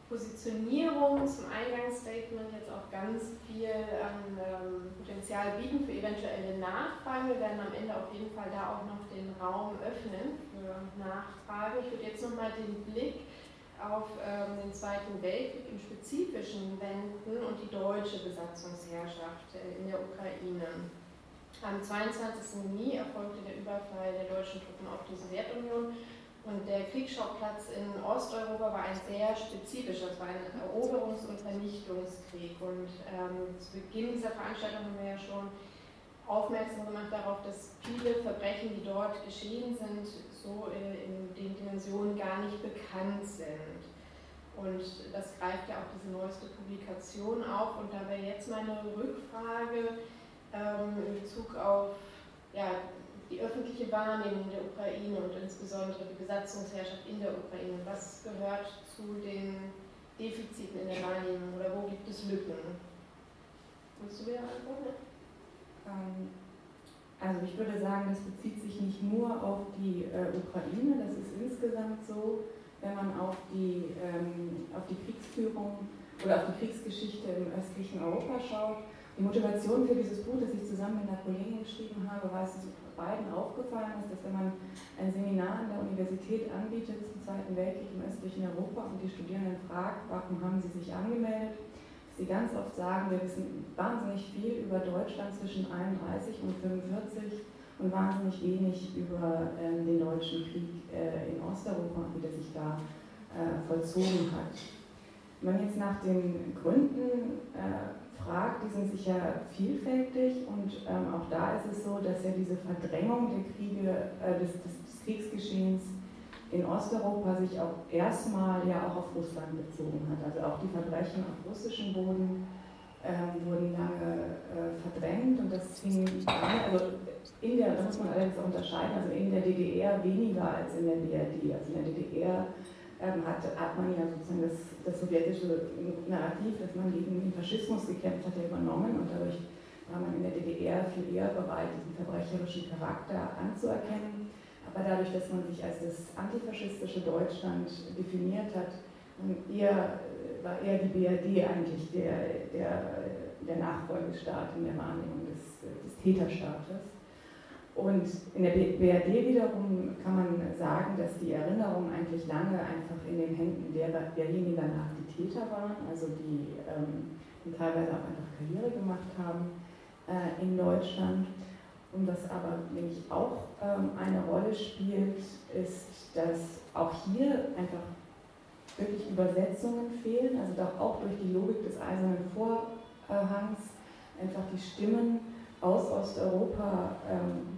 Positionierung zum Eingangsstatement jetzt auch ganz viel an ähm, Potenzial bieten für eventuelle Nachfragen. Wir werden am Ende auf jeden Fall da auch noch den Raum öffnen für Nachfragen. Ich würde jetzt nochmal den Blick auf ähm, den Zweiten Weltkrieg im Spezifischen wenden und die deutsche Besatzungsherrschaft äh, in der Ukraine. Am 22. Juni erfolgte der Überfall der deutschen Truppen auf die Sowjetunion und der Kriegsschauplatz in Osteuropa war ein sehr spezifischer, es war ein Eroberungs- und Vernichtungskrieg. Und ähm, zu Beginn dieser Veranstaltung haben wir ja schon aufmerksam gemacht darauf, dass viele Verbrechen, die dort geschehen sind, so äh, in den Dimensionen gar nicht bekannt sind. Und das greift ja auch diese neueste Publikation auf. Und da wäre jetzt meine Rückfrage ähm, in Bezug auf ja, die öffentliche Wahrnehmung der Ukraine und insbesondere die Besatzungsherrschaft in der Ukraine, was gehört zu den Defiziten in der Wahrnehmung oder wo gibt es Lücken? Willst du wieder antworten? Ähm, also ich würde sagen, das bezieht sich nicht nur auf die äh, Ukraine, das ist insgesamt so, wenn man auf die, ähm, auf die Kriegsführung oder auf die Kriegsgeschichte im östlichen Europa schaut. Die Motivation für dieses Buch, das ich zusammen mit einer Kollegin geschrieben habe, war es beiden aufgefallen ist, dass wenn man ein Seminar an der Universität anbietet zum Zweiten Weltkrieg im östlichen Europa und die Studierenden fragt, warum haben sie sich angemeldet, sie ganz oft sagen, wir wissen wahnsinnig viel über Deutschland zwischen 31 und 45 und wahnsinnig wenig über äh, den deutschen Krieg äh, in Osteuropa, wie der sich da äh, vollzogen hat. Wenn man jetzt nach den Gründen äh, fragt, die sind sicher vielfältig und ähm, auch da ist es so, dass ja diese Verdrängung der Kriege, äh, des, des, des, Kriegsgeschehens in Osteuropa sich auch erstmal ja auch auf Russland bezogen hat. Also auch die Verbrechen auf russischem Boden ähm, wurden lange äh, verdrängt und das fing an, also in der, da muss man allerdings unterscheiden, also in der DDR weniger als in der BRD. Also in der DDR ähm, hat, hat man ja sozusagen das, das sowjetische Narrativ, dass man gegen den Faschismus gekämpft hat, übernommen und dadurch war man in der DDR viel eher bereit, diesen verbrecherischen Charakter anzuerkennen. Aber dadurch, dass man sich als das antifaschistische Deutschland definiert hat, eher, war eher die BRD eigentlich der, der, der Nachfolgestaat in der Wahrnehmung des, des Täterstaates. Und in der BRD wiederum kann man sagen, dass die Erinnerungen eigentlich lange einfach in den Händen der, derjenigen danach die Täter waren, also die, ähm, und teilweise auch einfach Karriere gemacht haben äh, in Deutschland. Und was aber nämlich auch ähm, eine Rolle spielt, ist, dass auch hier einfach wirklich Übersetzungen fehlen, also doch auch durch die Logik des eisernen Vorhangs einfach die Stimmen aus Osteuropa ähm,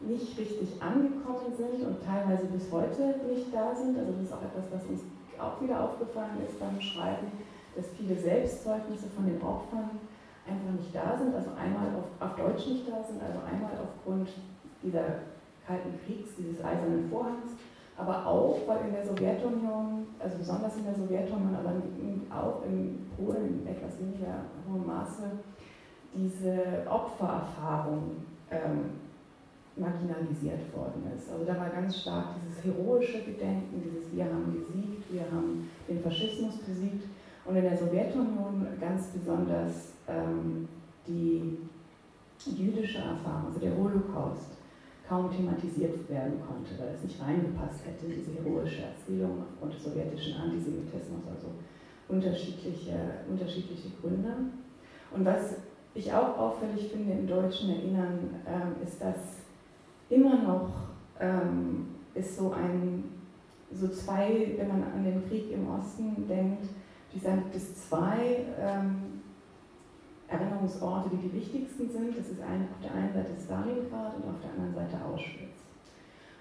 nicht richtig angekommen sind und teilweise bis heute nicht da sind. Also das ist auch etwas, was uns auch wieder aufgefallen ist beim Schreiben, dass viele Selbstzeugnisse von den Opfern einfach nicht da sind, also einmal auf, auf Deutsch nicht da sind, also einmal aufgrund dieser Kalten Kriegs, dieses eisernen Vorhangs, aber auch, weil in der Sowjetunion, also besonders in der Sowjetunion, aber auch in Polen in etwas weniger hohem Maße, diese Opfererfahrung ähm, marginalisiert worden ist. Also da war ganz stark dieses heroische Gedenken, dieses Wir haben gesiegt, wir haben den Faschismus besiegt und in der Sowjetunion ganz besonders ähm, die jüdische Erfahrung, also der Holocaust, kaum thematisiert werden konnte, weil es nicht reingepasst hätte, diese heroische Erzählung aufgrund des sowjetischen Antisemitismus, also unterschiedliche, unterschiedliche Gründe. Und was ich auch auffällig finde im deutschen Erinnern, ähm, ist, dass immer noch ähm, ist so ein, so zwei, wenn man an den Krieg im Osten denkt, die gibt es zwei ähm, Erinnerungsorte, die die wichtigsten sind. Das ist ein, auf der einen Seite Stalingrad und auf der anderen Seite Auschwitz.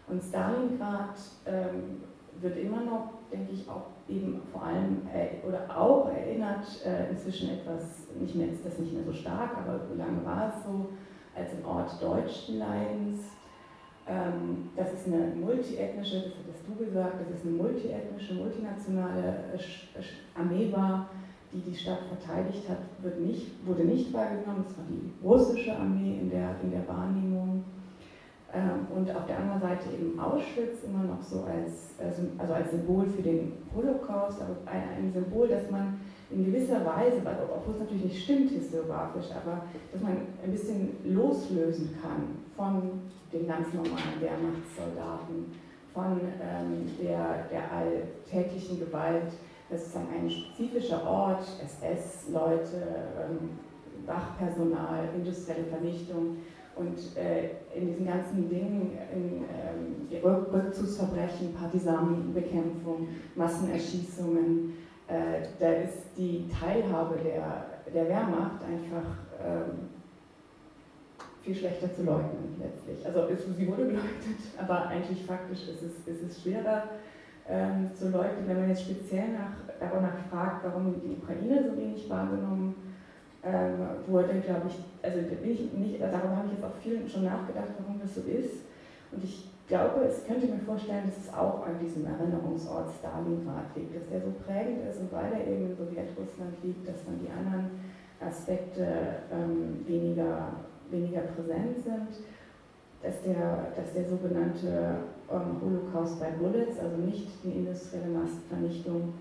Und Stalingrad ähm, wird immer noch, denke ich, auch eben vor allem äh, oder auch erinnert, äh, inzwischen etwas, nicht mehr, ist das nicht mehr so stark, aber lange war es so, als ein Ort deutschen Leidens. Ähm, das ist eine multiethnische, das hattest du gesagt, das ist eine multiethnische, multinationale äh, Armee war, die die Stadt verteidigt hat, wird nicht, wurde nicht wahrgenommen. Es war die russische Armee in der, in der Wahrnehmung. Ähm, und auf der anderen Seite eben Auschwitz immer noch so als, also als Symbol für den Holocaust, aber ein, Symbol, das man in gewisser Weise, obwohl es natürlich nicht stimmt historiografisch, aber dass man ein bisschen loslösen kann von den ganz normalen Wehrmachtssoldaten, von ähm, der, der alltäglichen Gewalt das ist dann ein spezifischer Ort, SS-Leute, ähm, Wachpersonal, industrielle Vernichtung. Und äh, in diesen ganzen Dingen, in ähm, Rückzugsverbrechen, Partisanenbekämpfung, Massenerschießungen, äh, da ist die Teilhabe der, der Wehrmacht einfach ähm, viel schlechter zu leugnen letztlich. Also sie wurde geleugnet, aber eigentlich faktisch ist es, ist es schwerer ähm, zu leugnen, wenn man jetzt speziell nach, danach fragt, warum die Ukraine so wenig wahrgenommen ähm, wurde, glaube ich, also ich nicht, darüber habe ich jetzt auch viel schon nachgedacht, warum das so ist. Und ich glaube, es könnte mir vorstellen, dass es auch an diesem Erinnerungsort Stalingrad liegt, dass der so prägend ist und weil er eben in Sowjetrussland liegt, dass dann die anderen Aspekte ähm, weniger, weniger präsent sind dass der, dass der sogenannte ähm, Holocaust by Bullets, also nicht die industrielle Massenvernichtung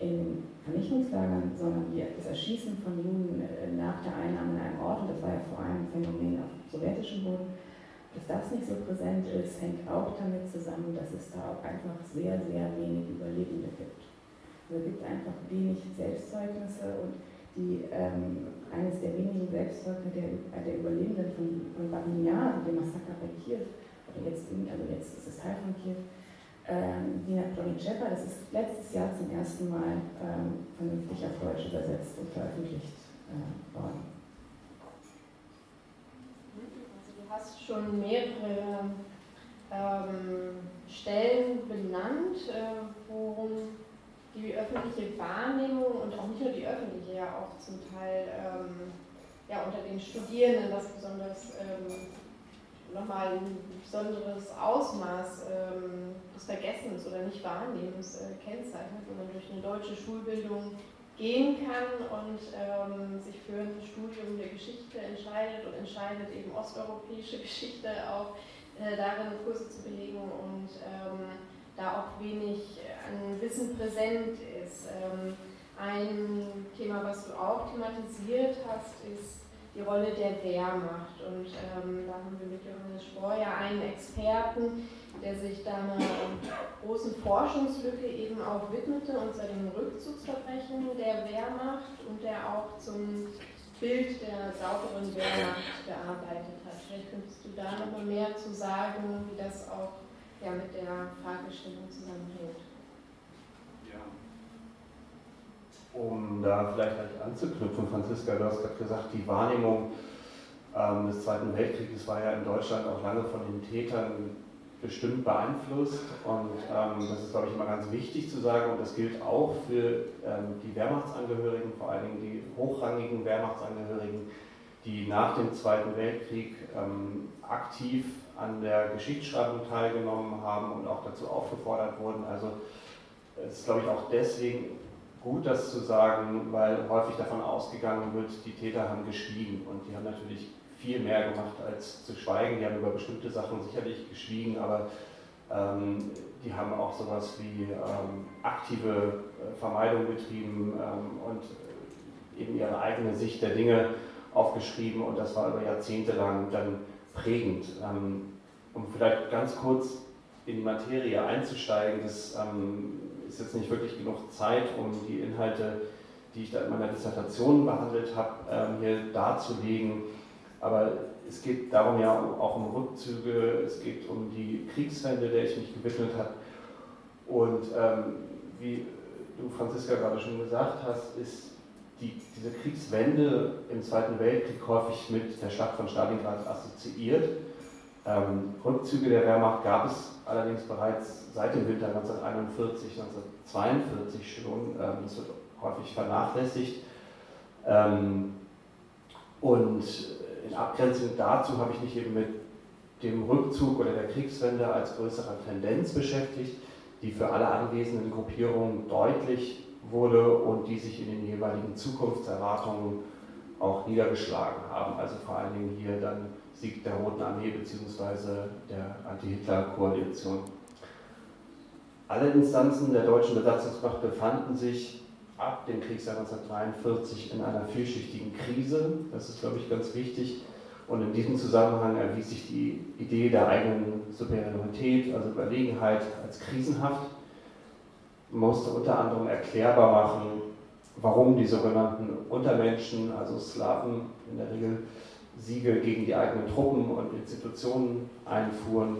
in Vernichtungslagern, sondern das Erschießen von Juden äh, nach der Einnahme in einem Ort, und das war ja vor allem ein Phänomen auf sowjetischem Boden, dass das nicht so präsent ist, hängt auch damit zusammen, dass es da auch einfach sehr, sehr wenig Überlebende gibt. Also es gibt einfach wenig Selbstzeugnisse und die ähm, eines der wenigen Selbstzeugnisse der, äh, der Überlebenden von, von Babinja, dem Massaker bei Kiew, oder jetzt, also jetzt ist es Teil von Kiew, ähm, Nina Plonicepa, das ist letztes Jahr zum ersten Mal ähm, vernünftig auf Deutsch übersetzt und veröffentlicht äh, worden. Also du hast schon mehrere ähm, Stellen benannt, äh, worum die öffentliche Wahrnehmung und auch nicht nur die öffentliche, ja auch zum Teil ähm, ja, unter den Studierenden das besonders ähm, nochmal ein besonderes Ausmaß ähm, des Vergessens oder Nicht-Wahrnehmens äh, kennzeichnet, wo man durch eine deutsche Schulbildung gehen kann und ähm, sich für ein Studium der Geschichte entscheidet und entscheidet eben osteuropäische Geschichte auch äh, darin Kurse zu belegen und ähm, da auch wenig an Wissen präsent ist. Ähm, ein Thema, was du auch thematisiert hast, ist die Rolle der Wehrmacht. Und ähm, da haben wir mit Johannes Spohr einen Experten, der sich da eine große großen Forschungslücke eben auch widmete, und zwar den Rückzugsverbrechen der Wehrmacht und der auch zum Bild der sauberen Wehrmacht gearbeitet hat. Vielleicht könntest du da nochmal mehr zu sagen, wie das auch ja, mit der Fragestellung zusammenhängt. Ja. Um da vielleicht anzuknüpfen, Franziska, du hast gerade gesagt, die Wahrnehmung ähm, des Zweiten Weltkrieges war ja in Deutschland auch lange von den Tätern bestimmt beeinflusst. Und ähm, das ist, glaube ich, immer ganz wichtig zu sagen. Und das gilt auch für ähm, die Wehrmachtsangehörigen, vor allen Dingen die hochrangigen Wehrmachtsangehörigen, die nach dem Zweiten Weltkrieg ähm, aktiv an der Geschichtsschreibung teilgenommen haben und auch dazu aufgefordert wurden. Also es ist, glaube ich, auch deswegen gut, das zu sagen, weil häufig davon ausgegangen wird, die Täter haben geschwiegen und die haben natürlich viel mehr gemacht als zu schweigen. Die haben über bestimmte Sachen sicherlich geschwiegen, aber ähm, die haben auch sowas wie ähm, aktive äh, Vermeidung betrieben ähm, und eben ihre eigene Sicht der Dinge aufgeschrieben und das war über Jahrzehnte lang dann prägend. Ähm, um vielleicht ganz kurz in die Materie einzusteigen, das ähm, ist jetzt nicht wirklich genug Zeit, um die Inhalte, die ich da in meiner Dissertation behandelt habe, ähm, hier darzulegen. Aber es geht darum ja auch um Rückzüge, es geht um die Kriegswende, der ich mich gewidmet habe. Und ähm, wie du, Franziska, gerade schon gesagt hast, ist die, diese Kriegswende im Zweiten Weltkrieg häufig mit der Schlacht von Stalingrad assoziiert. Ähm, Rückzüge der Wehrmacht gab es allerdings bereits seit dem Winter 1941, 1942 schon. Ähm, das wird häufig vernachlässigt. Ähm, und in Abgrenzung dazu habe ich mich eben mit dem Rückzug oder der Kriegswende als größerer Tendenz beschäftigt, die für alle anwesenden Gruppierungen deutlich wurde und die sich in den jeweiligen Zukunftserwartungen auch niedergeschlagen haben. Also vor allen Dingen hier dann Sieg der Roten Armee bzw. der Anti-Hitler-Koalition. Alle Instanzen der deutschen Besatzungsmacht befanden sich ab dem Kriegsjahr 1943 in einer vielschichtigen Krise. Das ist, glaube ich, ganz wichtig. Und in diesem Zusammenhang erwies sich die Idee der eigenen Superiorität, also Überlegenheit, als krisenhaft. Man musste unter anderem erklärbar machen, warum die sogenannten Untermenschen, also Slawen in der Regel, Siege gegen die eigenen Truppen und Institutionen einfuhren.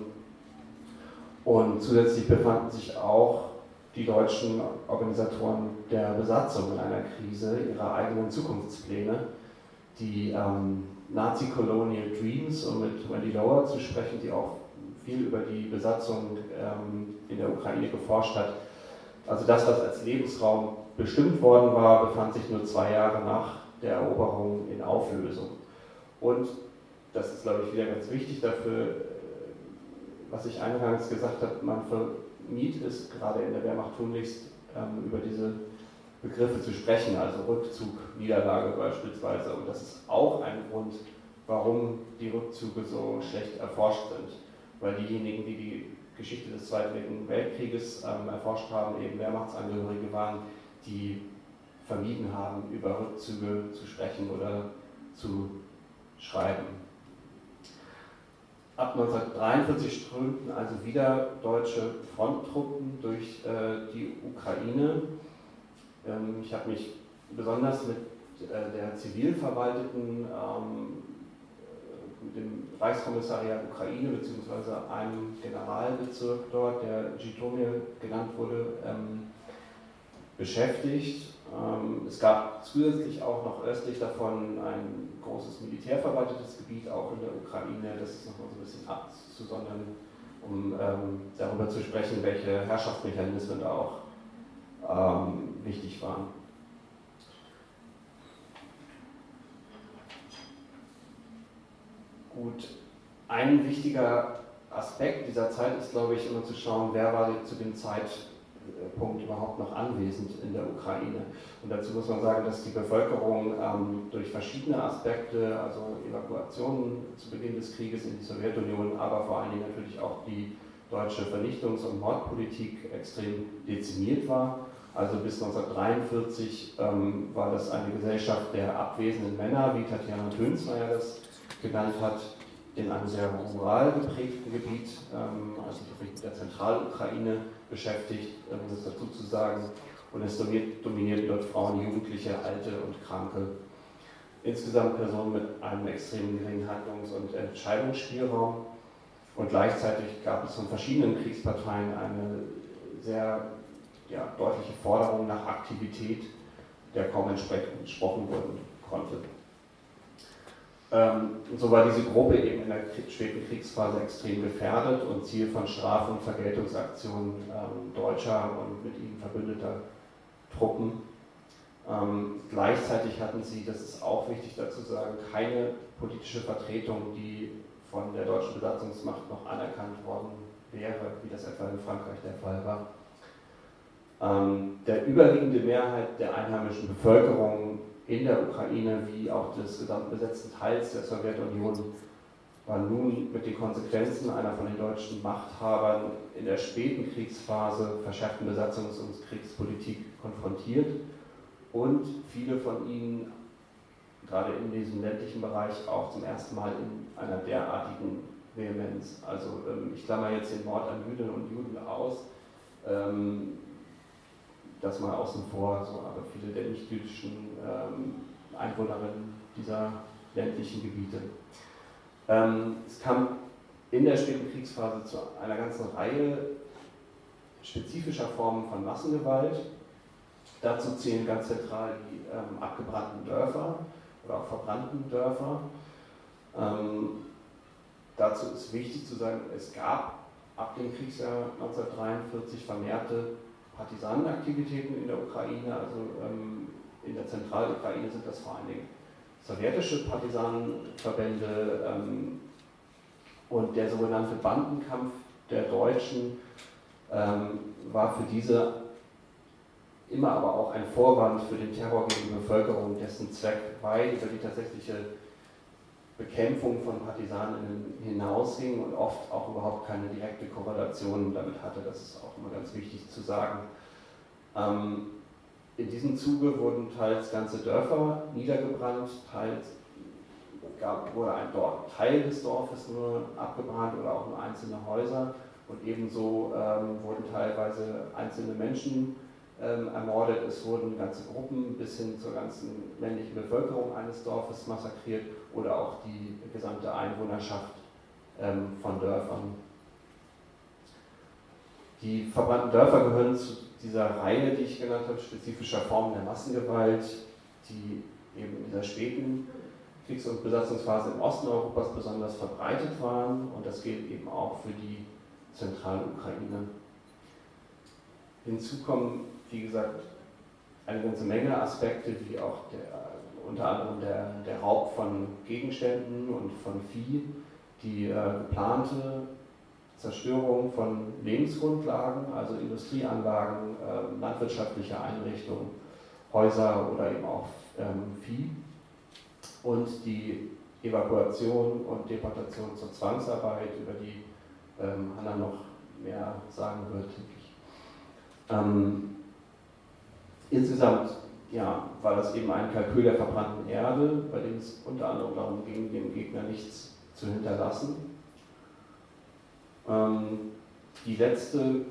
Und zusätzlich befanden sich auch die deutschen Organisatoren der Besatzung in einer Krise ihre eigenen Zukunftspläne. Die ähm, Nazi-Colonial Dreams, um mit Wendy Lower zu sprechen, die auch viel über die Besatzung ähm, in der Ukraine geforscht hat. Also das, was als Lebensraum bestimmt worden war, befand sich nur zwei Jahre nach der Eroberung in Auflösung. Und das ist, glaube ich, wieder ganz wichtig dafür, äh, was ich eingangs gesagt habe, man vermied es gerade in der Wehrmacht tunlichst, ähm, über diese Begriffe zu sprechen, also Rückzug, Niederlage beispielsweise. Und das ist auch ein Grund, warum die Rückzüge so schlecht erforscht sind. Weil diejenigen, die die Geschichte des Zweiten Weltkrieges ähm, erforscht haben, eben Wehrmachtsangehörige waren, die vermieden haben, über Rückzüge zu sprechen oder zu schreiben. Ab 1943 strömten also wieder deutsche Fronttruppen durch äh, die Ukraine. Ähm, ich habe mich besonders mit äh, der zivil verwalteten, ähm, mit dem Reichskommissariat Ukraine bzw. einem Generalbezirk dort, der Jitomir genannt wurde, ähm, beschäftigt ähm, es gab zusätzlich auch noch östlich davon ein großes militärverwaltetes Gebiet, auch in der Ukraine. Das ist nochmal so ein bisschen abzusondern, um ähm, darüber zu sprechen, welche Herrschaftsmechanismen da auch ähm, wichtig waren. Gut, ein wichtiger Aspekt dieser Zeit ist, glaube ich, immer zu schauen, wer war zu dem Zeitpunkt Punkt überhaupt noch anwesend in der Ukraine. Und dazu muss man sagen, dass die Bevölkerung ähm, durch verschiedene Aspekte, also Evakuationen zu Beginn des Krieges in die Sowjetunion, aber vor allen Dingen natürlich auch die deutsche Vernichtungs- und Mordpolitik extrem dezimiert war. Also bis 1943 ähm, war das eine Gesellschaft der abwesenden Männer, wie Tatjana Tönsmeier das genannt hat, in einem sehr rural geprägten Gebiet, ähm, also der Zentralukraine, beschäftigt, um das dazu zu sagen. Und es dominiert, dominiert dort Frauen, Jugendliche, Alte und Kranke. Insgesamt Personen mit einem extrem geringen Handlungs- und Entscheidungsspielraum. Und gleichzeitig gab es von verschiedenen Kriegsparteien eine sehr ja, deutliche Forderung nach Aktivität, der kaum entsprochen werden konnte. Ähm, so war diese Gruppe eben in der späten Kriegsphase extrem gefährdet und Ziel von Straf- und Vergeltungsaktionen ähm, deutscher und mit ihnen verbündeter Truppen. Ähm, gleichzeitig hatten sie, das ist auch wichtig dazu sagen, keine politische Vertretung, die von der deutschen Besatzungsmacht noch anerkannt worden wäre, wie das etwa in Frankreich der Fall war. Der überwiegende Mehrheit der einheimischen Bevölkerung in der Ukraine wie auch des gesamten besetzten Teils der Sowjetunion war nun mit den Konsequenzen einer von den deutschen Machthabern in der späten Kriegsphase verschärften Besatzungs- und Kriegspolitik konfrontiert und viele von ihnen gerade in diesem ländlichen Bereich auch zum ersten Mal in einer derartigen Vehemenz. Also ähm, ich klammer jetzt den Mord an Jüdinnen und Juden aus, ähm, das mal außen vor, so, aber viele der nicht-jüdischen ähm, Einwohnerinnen dieser ländlichen Gebiete. Ähm, es kam in der späten Kriegsphase zu einer ganzen Reihe spezifischer Formen von Massengewalt. Dazu zählen ganz zentral die ähm, abgebrannten Dörfer oder auch verbrannten Dörfer. Dazu ist wichtig zu sagen, es gab ab dem Kriegsjahr 1943 vermehrte Partisanenaktivitäten in der Ukraine, also ähm, in der Zentralukraine sind das vor allen Dingen sowjetische Partisanenverbände ähm, und der sogenannte Bandenkampf der Deutschen ähm, war für diese immer aber auch ein Vorwand für den Terror gegen die Bevölkerung, dessen Zweck weit über die tatsächliche Bekämpfung von Partisanen hinausging und oft auch überhaupt keine direkte Korrelation damit hatte. Das ist auch immer ganz wichtig zu sagen. Ähm, in diesem Zuge wurden teils ganze Dörfer niedergebrannt, teils gab, wurde ein Dorf, Teil des Dorfes nur abgebrannt oder auch nur einzelne Häuser und ebenso ähm, wurden teilweise einzelne Menschen ähm, ermordet. Es wurden ganze Gruppen bis hin zur ganzen männlichen Bevölkerung eines Dorfes massakriert oder auch die gesamte Einwohnerschaft ähm, von Dörfern. Die verbrannten Dörfer gehören zu dieser Reihe, die ich genannt habe, spezifischer Formen der Massengewalt, die eben in dieser späten Kriegs- und Besatzungsphase im Osten Europas besonders verbreitet waren und das gilt eben auch für die Zentralukraine. Hinzu kommen, wie gesagt, eine ganze Menge Aspekte, wie auch der, unter anderem der, der Raub von Gegenständen und von Vieh, die äh, geplante Zerstörung von Lebensgrundlagen, also Industrieanlagen, äh, landwirtschaftliche Einrichtungen, Häuser oder eben auch ähm, Vieh und die Evakuation und Deportation zur Zwangsarbeit, über die ähm, Hanna noch mehr sagen wird, denke ich. Ähm, insgesamt ja, war das eben ein Kalkül der verbrannten Erde, bei dem es unter anderem darum ging, dem Gegner nichts zu hinterlassen ähm, die letzte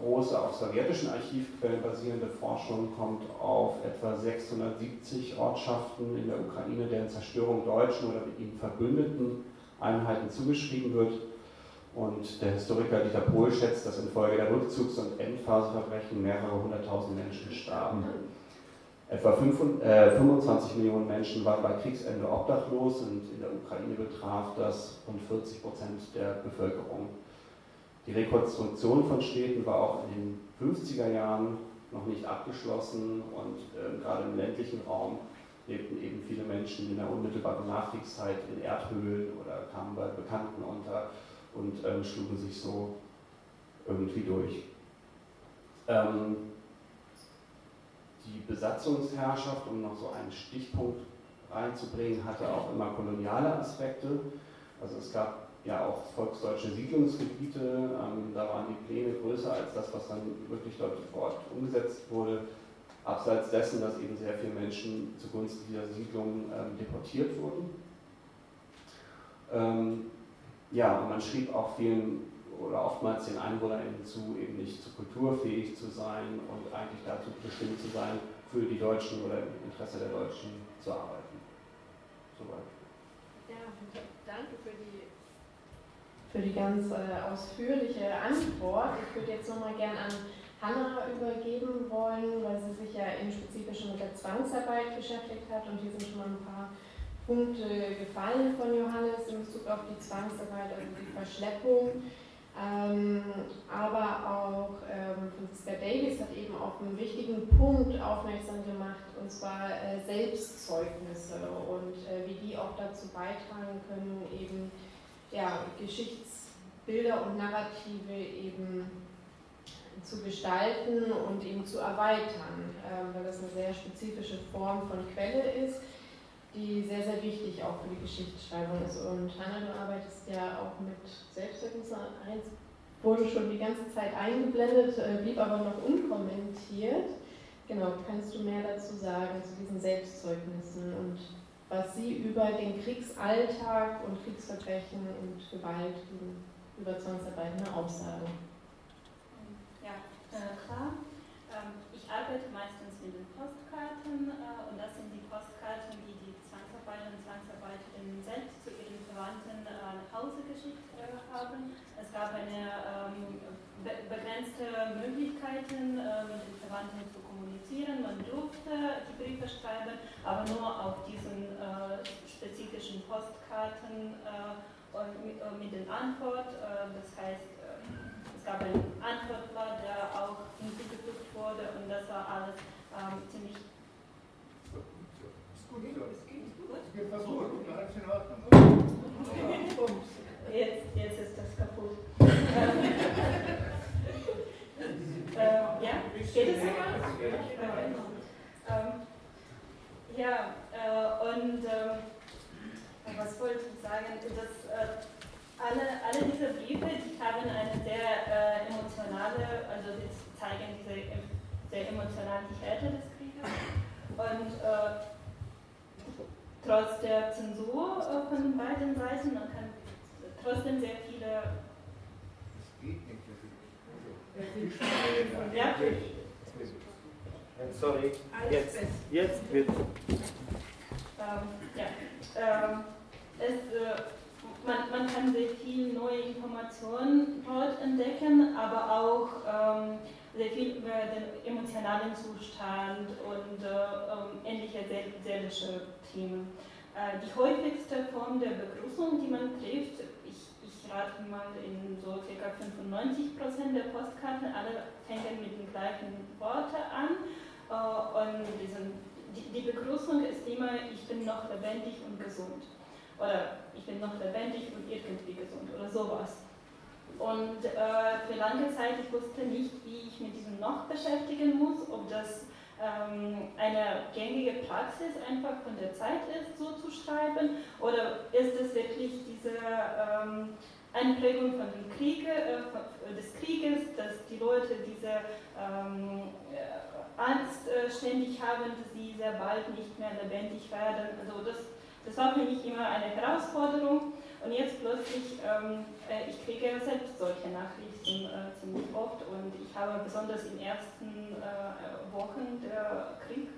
große auf sowjetischen Archivquellen basierende Forschung kommt auf etwa 670 Ortschaften in der Ukraine, deren Zerstörung deutschen oder mit ihnen verbündeten Einheiten zugeschrieben wird. Und der Historiker Dieter Pohl schätzt, dass infolge der Rückzugs- und Endphaseverbrechen mehrere hunderttausend Menschen starben. Etwa 25 äh, Millionen Menschen waren bei Kriegsende obdachlos und in der Ukraine betraf das rund 40 Prozent der Bevölkerung. Die Rekonstruktion von Städten war auch in den 50er Jahren noch nicht abgeschlossen und äh, gerade im ländlichen Raum lebten eben viele Menschen in der unmittelbaren Nachkriegszeit in Erdhöhlen oder kamen bei Bekannten unter und ähm, schlugen sich so irgendwie durch. Ähm, die Besatzungsherrschaft, um noch so einen Stichpunkt reinzubringen, hatte auch immer koloniale Aspekte. Also es gab ja auch volksdeutsche Siedlungsgebiete, ähm, da waren die Pläne größer als das, was dann wirklich dort vor Ort umgesetzt wurde. Abseits dessen, dass eben sehr viele Menschen zugunsten dieser Siedlungen ähm, deportiert wurden. Ähm, ja, und man schrieb auch vielen oder oftmals den EinwohnerInnen zu, eben nicht zu kulturfähig zu sein und eigentlich dazu bestimmt zu sein, für die Deutschen oder im Interesse der Deutschen zu arbeiten. Soweit. Ja, danke für die, für die ganz äh, ausführliche Antwort. Ich würde jetzt nochmal gern an Hanna übergeben wollen, weil sie sich ja im Spezifischen mit der Zwangsarbeit beschäftigt hat und hier sind schon mal ein paar Punkte gefallen von Johannes in Bezug auf die Zwangsarbeit, also die Verschleppung. Ähm, aber auch ähm, Franziska Davis hat eben auf einen wichtigen Punkt aufmerksam gemacht, und zwar äh, Selbstzeugnisse und äh, wie die auch dazu beitragen können, eben ja, Geschichtsbilder und Narrative eben zu gestalten und eben zu erweitern, ähm, weil das eine sehr spezifische Form von Quelle ist die sehr, sehr wichtig auch für die Geschichtsschreibung ist. Und Hanna, du arbeitest ja auch mit Selbstzeugnissen. Eins wurde schon die ganze Zeit eingeblendet, äh, blieb aber noch unkommentiert. Genau, kannst du mehr dazu sagen zu diesen Selbstzeugnissen und was sie über den Kriegsalltag und Kriegsverbrechen und Gewalt über Zwangsarbeitende aussagen? Ja, äh, klar. Ähm, ich arbeite meistens mit den Postkarten äh, und das sind die Postkarten, die die Zwangsarbeiter und Zwangsarbeiterinnen selbst zu ihren Verwandten äh, nach Hause geschickt äh, haben. Es gab eine ähm, be begrenzte Möglichkeiten, äh, mit den Verwandten zu kommunizieren. Man durfte die Briefe schreiben, aber nur auf diesen äh, spezifischen Postkarten äh, mit, äh, mit den Antwort. das heißt, es gab ein Antwortblatt, der auch hinzugefügt wurde und das war alles ähm, ziemlich gut. Es geht gut. Wir versuchen, alles in Ordnung. Jetzt, jetzt ist das kaputt. äh, ja, geht es immer? Ähm, ja, äh, und äh, was wollte ich sagen? Dass, äh, alle, alle diese Briefe, die haben eine sehr äh, emotionale, also die zeigen diese sehr emotionale Härte des Krieges. Und äh, trotz der Zensur von beiden Seiten, man kann trotzdem sehr viele. Das geht nicht. Ja. Sorry, jetzt, jetzt wird. Ähm, ja. Ähm, es, äh, man, man kann sehr viel neue Informationen dort entdecken, aber auch ähm, sehr viel über den emotionalen Zustand und äh, ähm, ähnliche seelische Themen. Äh, die häufigste Form der Begrüßung, die man trifft, mal in so ca. 95% der Postkarten, alle fangen mit den gleichen Worten an äh, und diesen, die, die Begrüßung ist immer, ich bin noch lebendig und gesund oder ich bin noch lebendig und irgendwie gesund oder sowas. Und äh, für lange Zeit, ich wusste nicht, wie ich mit diesem noch beschäftigen muss, ob das ähm, eine gängige Praxis einfach von der Zeit ist, so zu schreiben, oder ist es wirklich diese ähm, Einprägung von dem Krieg, äh, des Krieges, dass die Leute diese ähm, äh, Angst äh, ständig haben, dass sie sehr bald nicht mehr lebendig werden. Also das, das war für mich immer eine Herausforderung. Und jetzt plötzlich, ähm, äh, ich kriege selbst solche Nachrichten äh, ziemlich oft und ich habe besonders in den ersten äh, Wochen der Krieg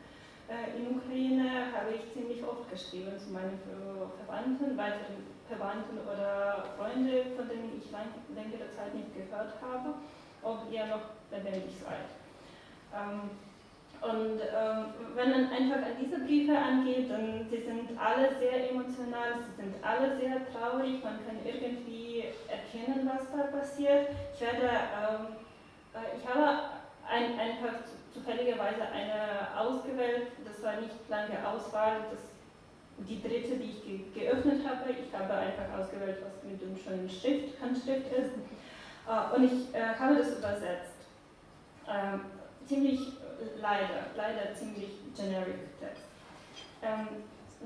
äh, in Ukraine habe ich ziemlich oft geschrieben zu meinen Verwandten, weiteren Verwandten oder Freunde, von denen ich längere Zeit nicht gehört habe, ob ihr noch lebendig seid. Ähm, und ähm, wenn man einfach an diese Briefe angeht, dann sie sind alle sehr emotional, sie sind alle sehr traurig, man kann irgendwie erkennen, was da passiert. Ich werde, ähm, äh, ich habe ein, einfach zufälligerweise eine ausgewählt, das war nicht lange Auswahl, das die dritte, die ich ge geöffnet habe. Ich habe einfach ausgewählt, was mit dem schönen Schrift, Handschrift ist. Äh, und ich äh, habe das übersetzt. Ähm, ziemlich leider, leider ziemlich generic Text. Ähm,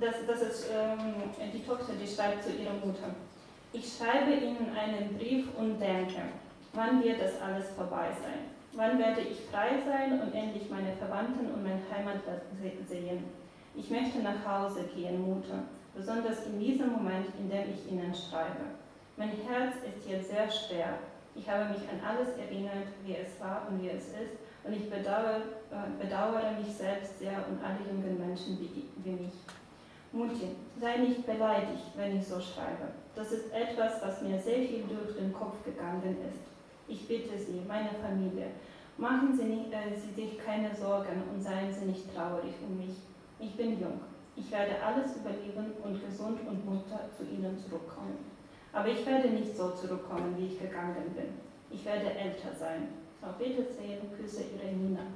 das, das ist ähm, die Tochter, die schreibt zu ihrer Mutter. Ich schreibe Ihnen einen Brief und denke, wann wird das alles vorbei sein? Wann werde ich frei sein und endlich meine Verwandten und mein Heimatland sehen? Ich möchte nach Hause gehen, Mutter, besonders in diesem Moment, in dem ich Ihnen schreibe. Mein Herz ist jetzt sehr schwer. Ich habe mich an alles erinnert, wie es war und wie es ist, und ich bedauere, äh, bedauere mich selbst sehr und alle jungen Menschen wie, wie mich. Mutti, sei nicht beleidigt, wenn ich so schreibe. Das ist etwas, was mir sehr viel durch den Kopf gegangen ist. Ich bitte Sie, meine Familie, machen Sie, nicht, äh, Sie sich keine Sorgen und seien Sie nicht traurig um mich. Ich bin jung. Ich werde alles überleben und gesund und munter zu Ihnen zurückkommen. Aber ich werde nicht so zurückkommen, wie ich gegangen bin. Ich werde älter sein. Auf Wiedersehen, Küsse Ihre Nina.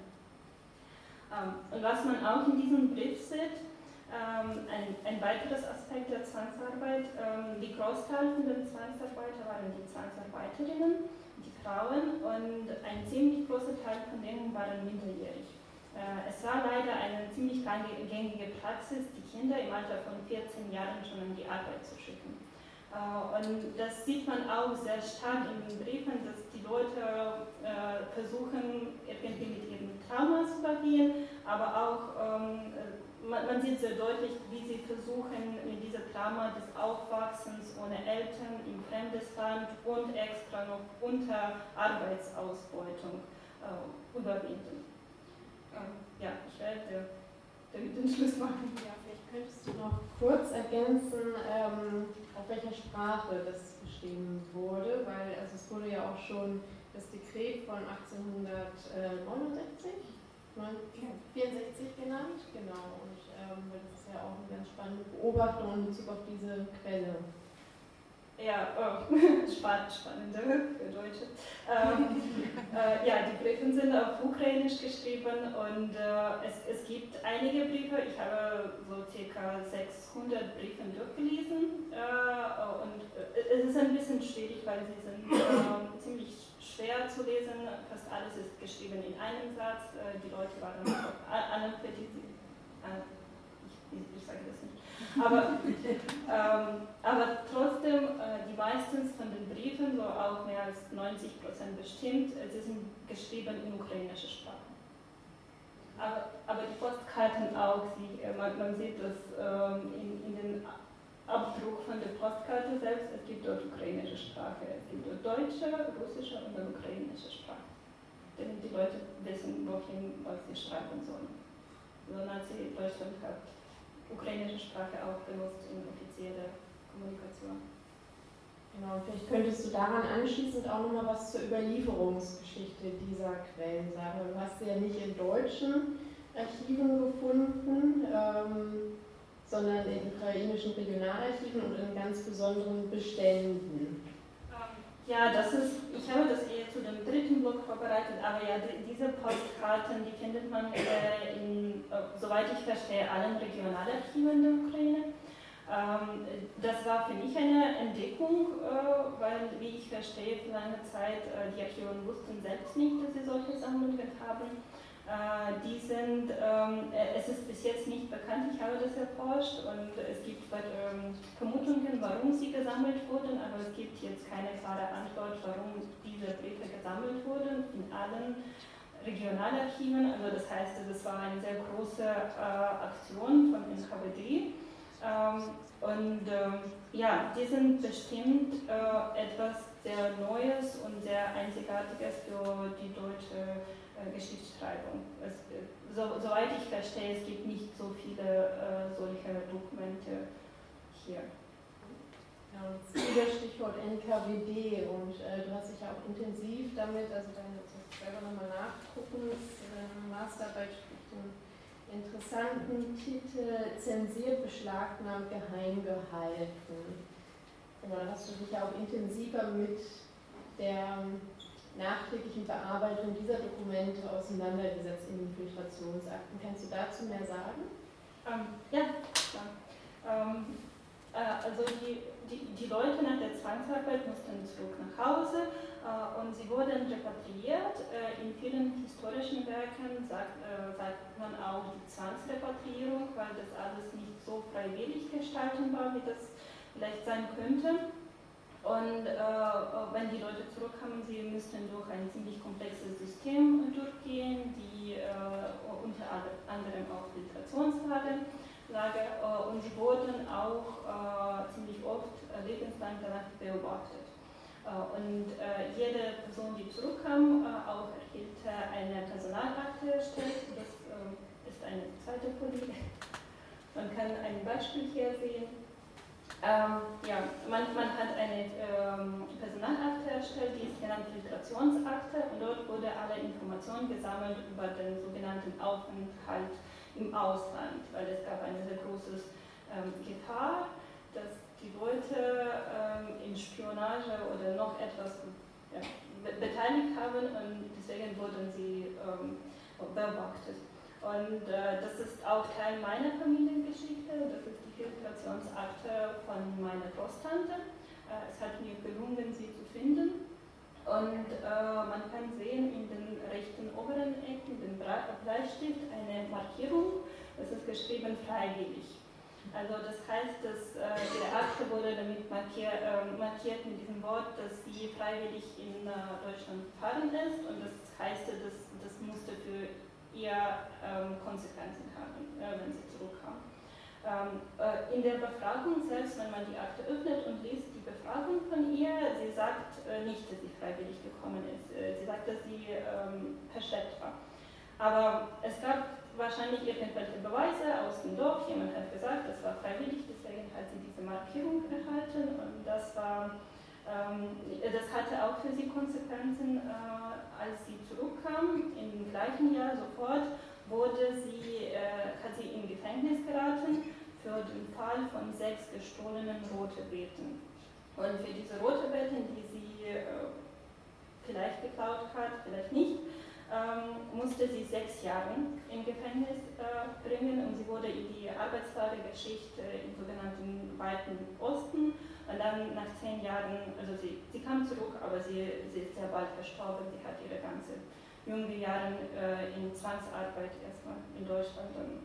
Ähm, und was man auch in diesem Brief sieht, ähm, ein, ein, weiteres Aspekt der Zwangsarbeit, ähm, die großteilenden Zwangsarbeiter waren die Zwangsarbeiterinnen, die Frauen und ein ziemlich großer Teil von denen waren minderjährig. Äh, es war leider eine ziemlich gängige Praxis, die Kinder im Alter von 14 Jahren schon in die Arbeit zu schicken. Äh, und das sieht man auch sehr stark in den Briefen, dass die Leute äh, versuchen, irgendwie mit ihrem Trauma zu übergehen, aber auch ähm, man, sieht sehr deutlich, wie sie versuchen, mit diesem Trauma des Aufwachsens ohne Eltern im fremdes Land und extra noch unter Arbeitsausbeutung überwinden. Ähm, ja, ich werde damit den Schluss machen. Ja, vielleicht könntest du noch kurz ergänzen, ähm, auf welcher Sprache das geschrieben wurde, weil also es wurde ja auch schon das Dekret von 1869, 64 genannt, genau, und ähm, das ist ja auch eine ganz spannende Beobachtung in Bezug auf diese Quelle. Ja, oh, spannende für Deutsche. Ähm, äh, ja, die Briefe sind auf Ukrainisch geschrieben und äh, es, es gibt einige Briefe, ich habe so circa 600 Briefe durchgelesen äh, und äh, es ist ein bisschen schwierig, weil sie sind ähm, ziemlich schwer zu lesen. Fast alles ist geschrieben in einem Satz. Äh, die Leute waren analphabetisiert. Ich, ich sage das nicht aber, ähm, aber trotzdem, äh, die meisten von den Briefen, so auch mehr als 90 Prozent bestimmt, sie sind geschrieben in ukrainischer Sprache. Aber, aber die Postkarten auch, sie, äh, man, man, sieht das ähm, in, in den Abdruck von der Postkarte selbst, es gibt dort ukrainische Sprache, es gibt dort deutsche, russische und dann ukrainische Sprache. Damit die Leute wissen, wohin, was sie schreiben sollen. So Nazi Deutschland hat ukrainische Sprache auch benutzt in offizieller Kommunikation. Genau, vielleicht könntest du daran anschließend auch nochmal was zur Überlieferungsgeschichte dieser Quellen sagen. Du hast sie ja nicht in deutschen Archiven gefunden, ähm, sondern in ukrainischen Regionalarchiven und in ganz besonderen Beständen. Ja, das ist, ich habe das eher zu dem dritten Block vorbereitet, aber ja, die, diese Postkarten, die findet man äh, in, äh, soweit ich verstehe, allen Regionalarchiven der Ukraine. Ähm, das war für mich eine Entdeckung, äh, weil, wie ich verstehe, für lange Zeit äh, die Archiven wussten selbst nicht, dass sie solche Sammlungen haben. Äh, die sind, ähm, äh, es ist bis jetzt nicht bekannt, ich habe das erforscht und es gibt ähm, Vermutungen, warum sie gesammelt wurden, aber es gibt jetzt keine klare Antwort, warum diese Briefe gesammelt wurden in allen Regionalarchiven. Also das heißt, es war eine sehr große äh, Aktion von NKWD. Ähm, und ja, die sind bestimmt etwas sehr Neues und sehr Einzigartiges für die deutsche Geschichtsschreibung. Es, äh, so, soweit ich verstehe, es gibt nicht so viele äh, solche Dokumente hier. Ja, das Stichwort NKWD und äh, du hast dich ja auch intensiv damit, also dann selber nochmal nachgucken, äh, Masterarbeit spricht einen interessanten Titel Zensiert, beschlagnahmt, geheim gehalten. Genau, da hast du dich ja auch intensiver mit der nachträglichen Bearbeitung dieser Dokumente auseinandergesetzt in den Filtrationsakten. Kannst du dazu mehr sagen? Ähm, ja. Ähm, äh, also die, die, die Leute nach der Zwangsarbeit mussten zurück nach Hause äh, und sie wurden repatriiert. Äh, in vielen historischen Werken sagt, äh, sagt man auch die Zwangsrepatriierung, weil das alles nicht so freiwillig gestalten war, wie das vielleicht sein könnte. Und äh, wenn die Leute zurückkamen, sie müssten durch ein ziemlich komplexes System durchgehen, die äh, unter anderem auch Filtrationslage äh, und sie wurden auch äh, ziemlich oft lebenslang danach beobachtet. Und jede Person, die zurückkam, auch erhielt eine Personalakte erstellt. Das ist eine zweite Folie. Man kann ein Beispiel hier sehen. Ähm, ja, man, man, hat eine ähm, Personalakte erstellt, die ist genannt Filtrationsakte und dort wurde alle Informationen gesammelt über den sogenannten Aufenthalt im Ausland, weil es gab eine sehr große ähm, Gefahr, dass die Leute ähm, in Spionage oder noch etwas ja, beteiligt haben und deswegen wurden sie ähm, beobachtet. Und äh, das ist auch Teil meiner Familiengeschichte, das ist die Filtrationsakte von meiner Großtante. Äh, es hat mir gelungen, sie zu finden. Und äh, man kann sehen in den rechten oberen Ecken, den Bleistift, eine Markierung, das ist geschrieben freiwillig. Also das heißt, dass äh, ihre Akte wurde damit markier, äh, markiert mit diesem Wort, dass sie freiwillig in äh, Deutschland gefahren ist und das heißt, dass das musste für eher ähm, Konsequenzen haben, äh, wenn sie zurückkam. Ähm, äh, in der Befragung selbst, wenn man die Akte öffnet und liest die Befragung von ihr, sie sagt äh, nicht, dass sie freiwillig gekommen ist. Äh, sie sagt, dass sie ähm, versteckt war. Aber es gab wahrscheinlich irgendwelche Beweise aus dem Dorf. Jemand hat gesagt, das war freiwillig, deswegen hat sie diese Markierung erhalten und das war ähm, das hatte auch für sie Konsequenzen, äh, als sie zurückkam, im gleichen Jahr sofort wurde sie, äh, hat sie in Gefängnis geraten für den Fall von sechs gestohlenen rote Beeten. Und für diese rote Beeten, die sie äh, vielleicht geklaut hat, vielleicht nicht, ähm, musste sie sechs Jahre im Gefängnis äh, bringen und sie wurde in die Arbeitslagergeschichte im sogenannten Weiten Osten und dann nach zehn Jahren, also sie, sie kam zurück, aber sie, sie ist sehr bald verstorben. Sie hat ihre ganze junge Jahre äh, in Zwangsarbeit erstmal in Deutschland und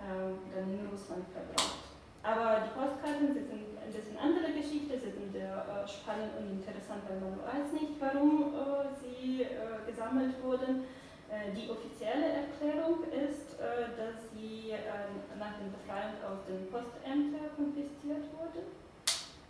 äh, dann in Russland verbracht. Aber die Postkarten, sie sind ein bisschen andere Geschichte, sie sind sehr äh, spannend und interessant, weil man weiß nicht, warum äh, sie äh, gesammelt wurden. Äh, die offizielle Erklärung ist, dass sie nach dem Befreiung aus den Postämtern konfisziert wurden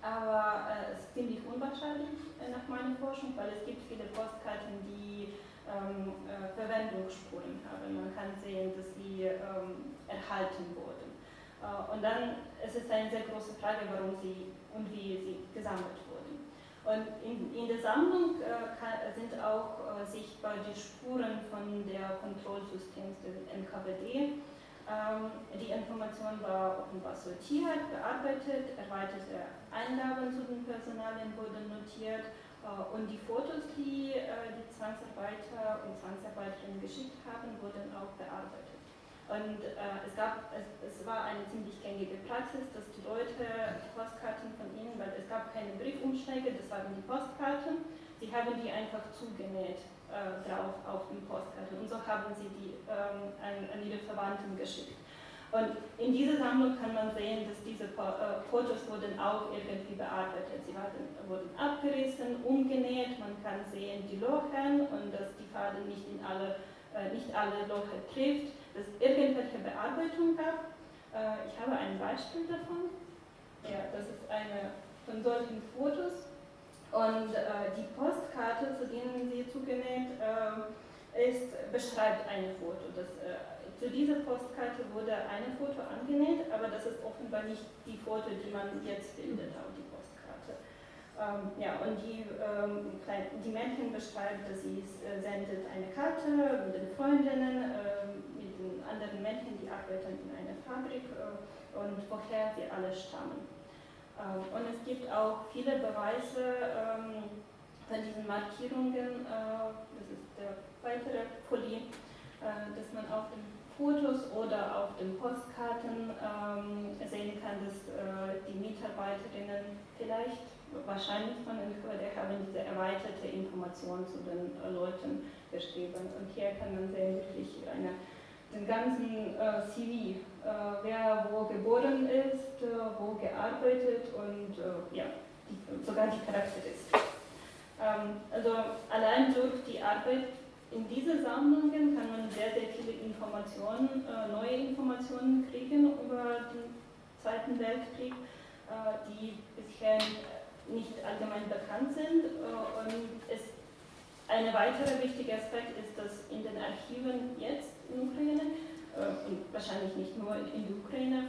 aber äh, es ist ziemlich unwahrscheinlich äh, nach meiner Forschung, weil es gibt viele Postkarten, die ähm, äh, Verwendungsspuren haben. Man kann sehen, dass sie ähm, erhalten wurden. Äh, und dann es ist es eine sehr große Frage, warum sie und wie sie gesammelt wurden. Und in, in der Sammlung äh, kann, sind auch äh, sichtbar die Spuren von der Kontrollsystems des NKWD ähm, die Information war offenbar sortiert, bearbeitet, erweiterte Eingaben zu den Personalien wurden notiert und die Fotos, die äh, die Zwangsarbeiter und Zwangsarbeiterinnen geschickt haben, wurden auch bearbeitet. Und äh, es, gab, es, es, war eine ziemlich gängige Praxis, dass die Leute die Postkarten von ihnen, weil es gab keine Briefumschläge, das waren die Postkarten, sie haben die einfach zugenäht äh, drauf auf dem Postkarte. Und so haben sie die ähm, an, an, ihre Verwandten geschickt. Und in dieser Sammlung kann man sehen, dass diese äh, Fotos wurden auch irgendwie bearbeitet. Sie waren, wurden abgerissen, umgenäht, man kann sehen die Lochen und dass die Farbe nicht, in alle, äh, nicht alle Lochen trifft, dass es irgendwelche Bearbeitung gab. Äh, ich habe ein Beispiel davon. Ja, das ist eine von solchen Fotos. Und die Postkarte, zu denen sie zugenäht äh, ist, beschreibt ein Foto. Das, zu dieser Postkarte wurde ein Foto angenäht, aber das ist offenbar nicht die Foto, die man jetzt findet auf die Postkarte. Ähm, ja, und die, ähm, die Mädchen beschreibt, dass sie äh, sendet eine Karte mit den Freundinnen, ähm, mit den anderen Mädchen, die arbeiten in einer Fabrik äh, und woher sie alle stammen. Ähm, und es gibt auch viele Beweise ähm, von diesen Markierungen, äh, das ist der weitere Folie, äh, dass man auf den Fotos oder auf den Postkarten ähm, sehen kann, dass äh, die Mitarbeiterinnen vielleicht wahrscheinlich von den NQD haben diese erweiterte Information zu den Leuten geschrieben. Und hier kann man sehen wirklich eine den ganzen äh, CV, äh, wer wo geboren ist, äh, wo gearbeitet und äh, ja, die, sogar die Charakteristik. Ähm, also allein durch die Arbeit in diese Sammlungen kann man sehr, sehr viele Informationen, äh, neue Informationen kriegen über den Zweiten Weltkrieg, äh, die bisher nicht allgemein bekannt sind. und es, ein weiterer wichtiger Aspekt ist, dass in den Archiven jetzt in Ukraine und wahrscheinlich nicht nur in der Ukraine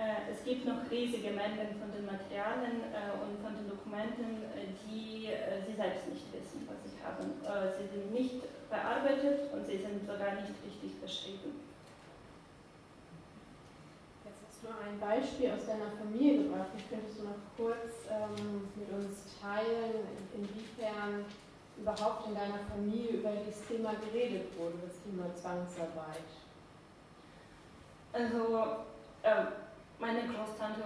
äh, es gibt noch riesige Mengen von den Materialien äh, und von den Dokumenten, äh, die Sie selbst nicht wissen, was Sie haben. Sie sind nicht bearbeitet und sie sind sogar nicht richtig beschrieben. Jetzt hast du ein Beispiel aus deiner Familie gebracht. Könntest du noch kurz ähm, mit uns teilen, inwiefern überhaupt in deiner Familie über dieses Thema geredet wurde, das Thema Zwangsarbeit? Also, äh, meine Großtante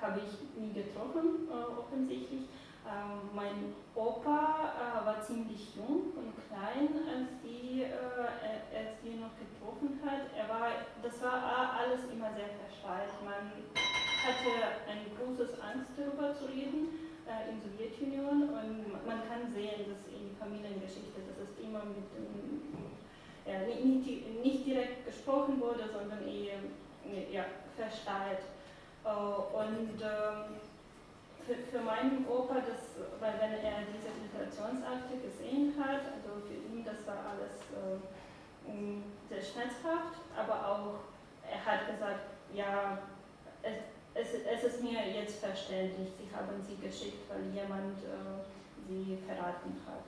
habe ich nie getroffen, äh, offensichtlich. Ähm, mein Opa äh, war ziemlich jung und klein, als sie, äh, als noch getroffen hat. Er war, das war alles immer sehr verschweißt. Man hatte ein großes Angst darüber zu reden äh, in Sowjetunion und man kann sehen, dass in der Familiengeschichte, dass es immer mit dem, ja, nicht, nicht direkt gesprochen wurde, sondern eher ja, versteilt. Äh, und ähm, für, für meinen Opa, das, weil wenn er diese Filtrationsakte gesehen hat, also für ihn das war alles äh, sehr schmerzhaft, aber auch er hat gesagt, ja, es, es, es, ist mir jetzt verständlich, sie haben sie geschickt, weil jemand äh, sie verraten hat.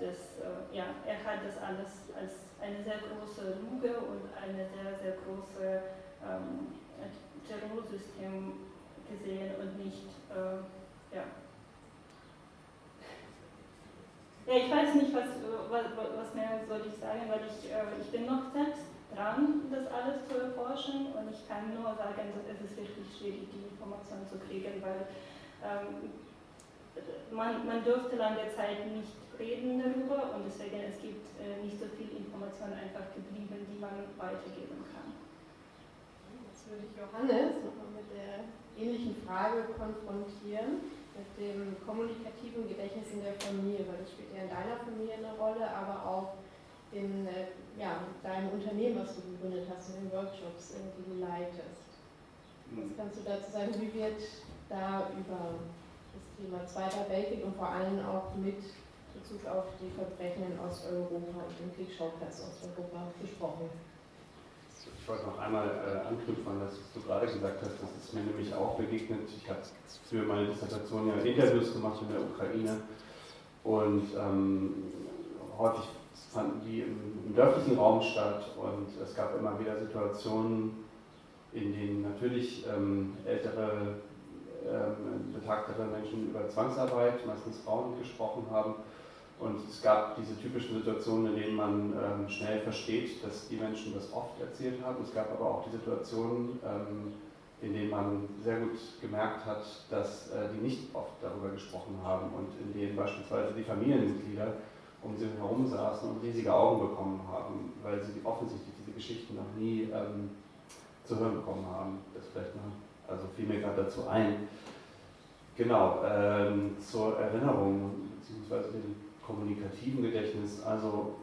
Das, äh, ja, er hat das alles als eine sehr große Lüge und eine sehr, sehr große ähm, Terrorsystem gesehen und nicht, ja. Ja, ich weiß nicht, was, was, was mehr soll ich sagen, weil ich, äh, ich bin noch selbst dran, das alles zu erforschen und ich kann nur sagen, es ist wirklich schwierig, die Informationen zu kriegen, weil ähm, man, man dürfte lange Zeit nicht reden darüber und deswegen es gibt äh, nicht so viel Informationen einfach geblieben, die man weitergeben kann würde ich Johannes nochmal mit der ähnlichen Frage konfrontieren, mit dem kommunikativen Gedächtnis in der Familie, weil das spielt ja in deiner Familie eine Rolle, aber auch in äh, ja, deinem Unternehmen, was du gegründet hast, in den Workshops, die du leitest. Was kannst du dazu sagen? Wie wird da über das Thema Zweiter Weltkrieg und vor allem auch mit Bezug auf die Verbrechen in Osteuropa und den Kriegsschauplatz Osteuropa gesprochen? Ich wollte noch einmal äh, anknüpfen an das, was du gerade gesagt hast. Das ist mir nämlich auch begegnet. Ich habe für meine Dissertation ja Interviews gemacht in der Ukraine und ähm, häufig fanden die im, im, dörflichen Raum statt und es gab immer wieder Situationen, in denen natürlich ähm, ältere, ähm, betagtere Menschen über Zwangsarbeit, meistens Frauen, gesprochen haben und es gab diese typischen Situationen, in denen man ähm, schnell versteht, dass die Menschen das oft erzählt haben. Es gab aber auch die Situationen, ähm, in denen man sehr gut gemerkt hat, dass äh, die nicht oft darüber gesprochen haben und in denen beispielsweise die Familienmitglieder um sie herum saßen und riesige Augen bekommen haben, weil sie offensichtlich diese Geschichten noch nie ähm, zu hören bekommen haben. Das vielleicht mal, also fiel mir gerade dazu ein. Genau, ähm, zur Erinnerung bzw. den kommunikativen Gedächtnis. Also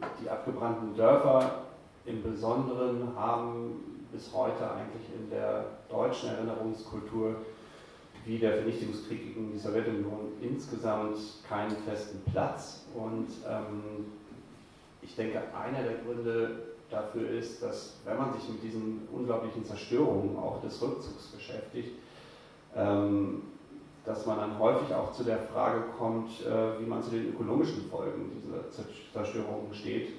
äh, die abgebrannten Dörfer im Besonderen haben bis heute eigentlich in der deutschen Erinnerungskultur wie der Vernichtungskrieg gegen die Sowjetunion insgesamt keinen festen Platz. Und ähm, ich denke, einer der Gründe dafür ist, dass wenn man sich mit diesen unglaublichen Zerstörungen auch des Rückzugs beschäftigt, ähm, dass man dann häufig auch zu der Frage kommt, äh, wie man zu den ökonomischen Folgen dieser Zerstörungen steht.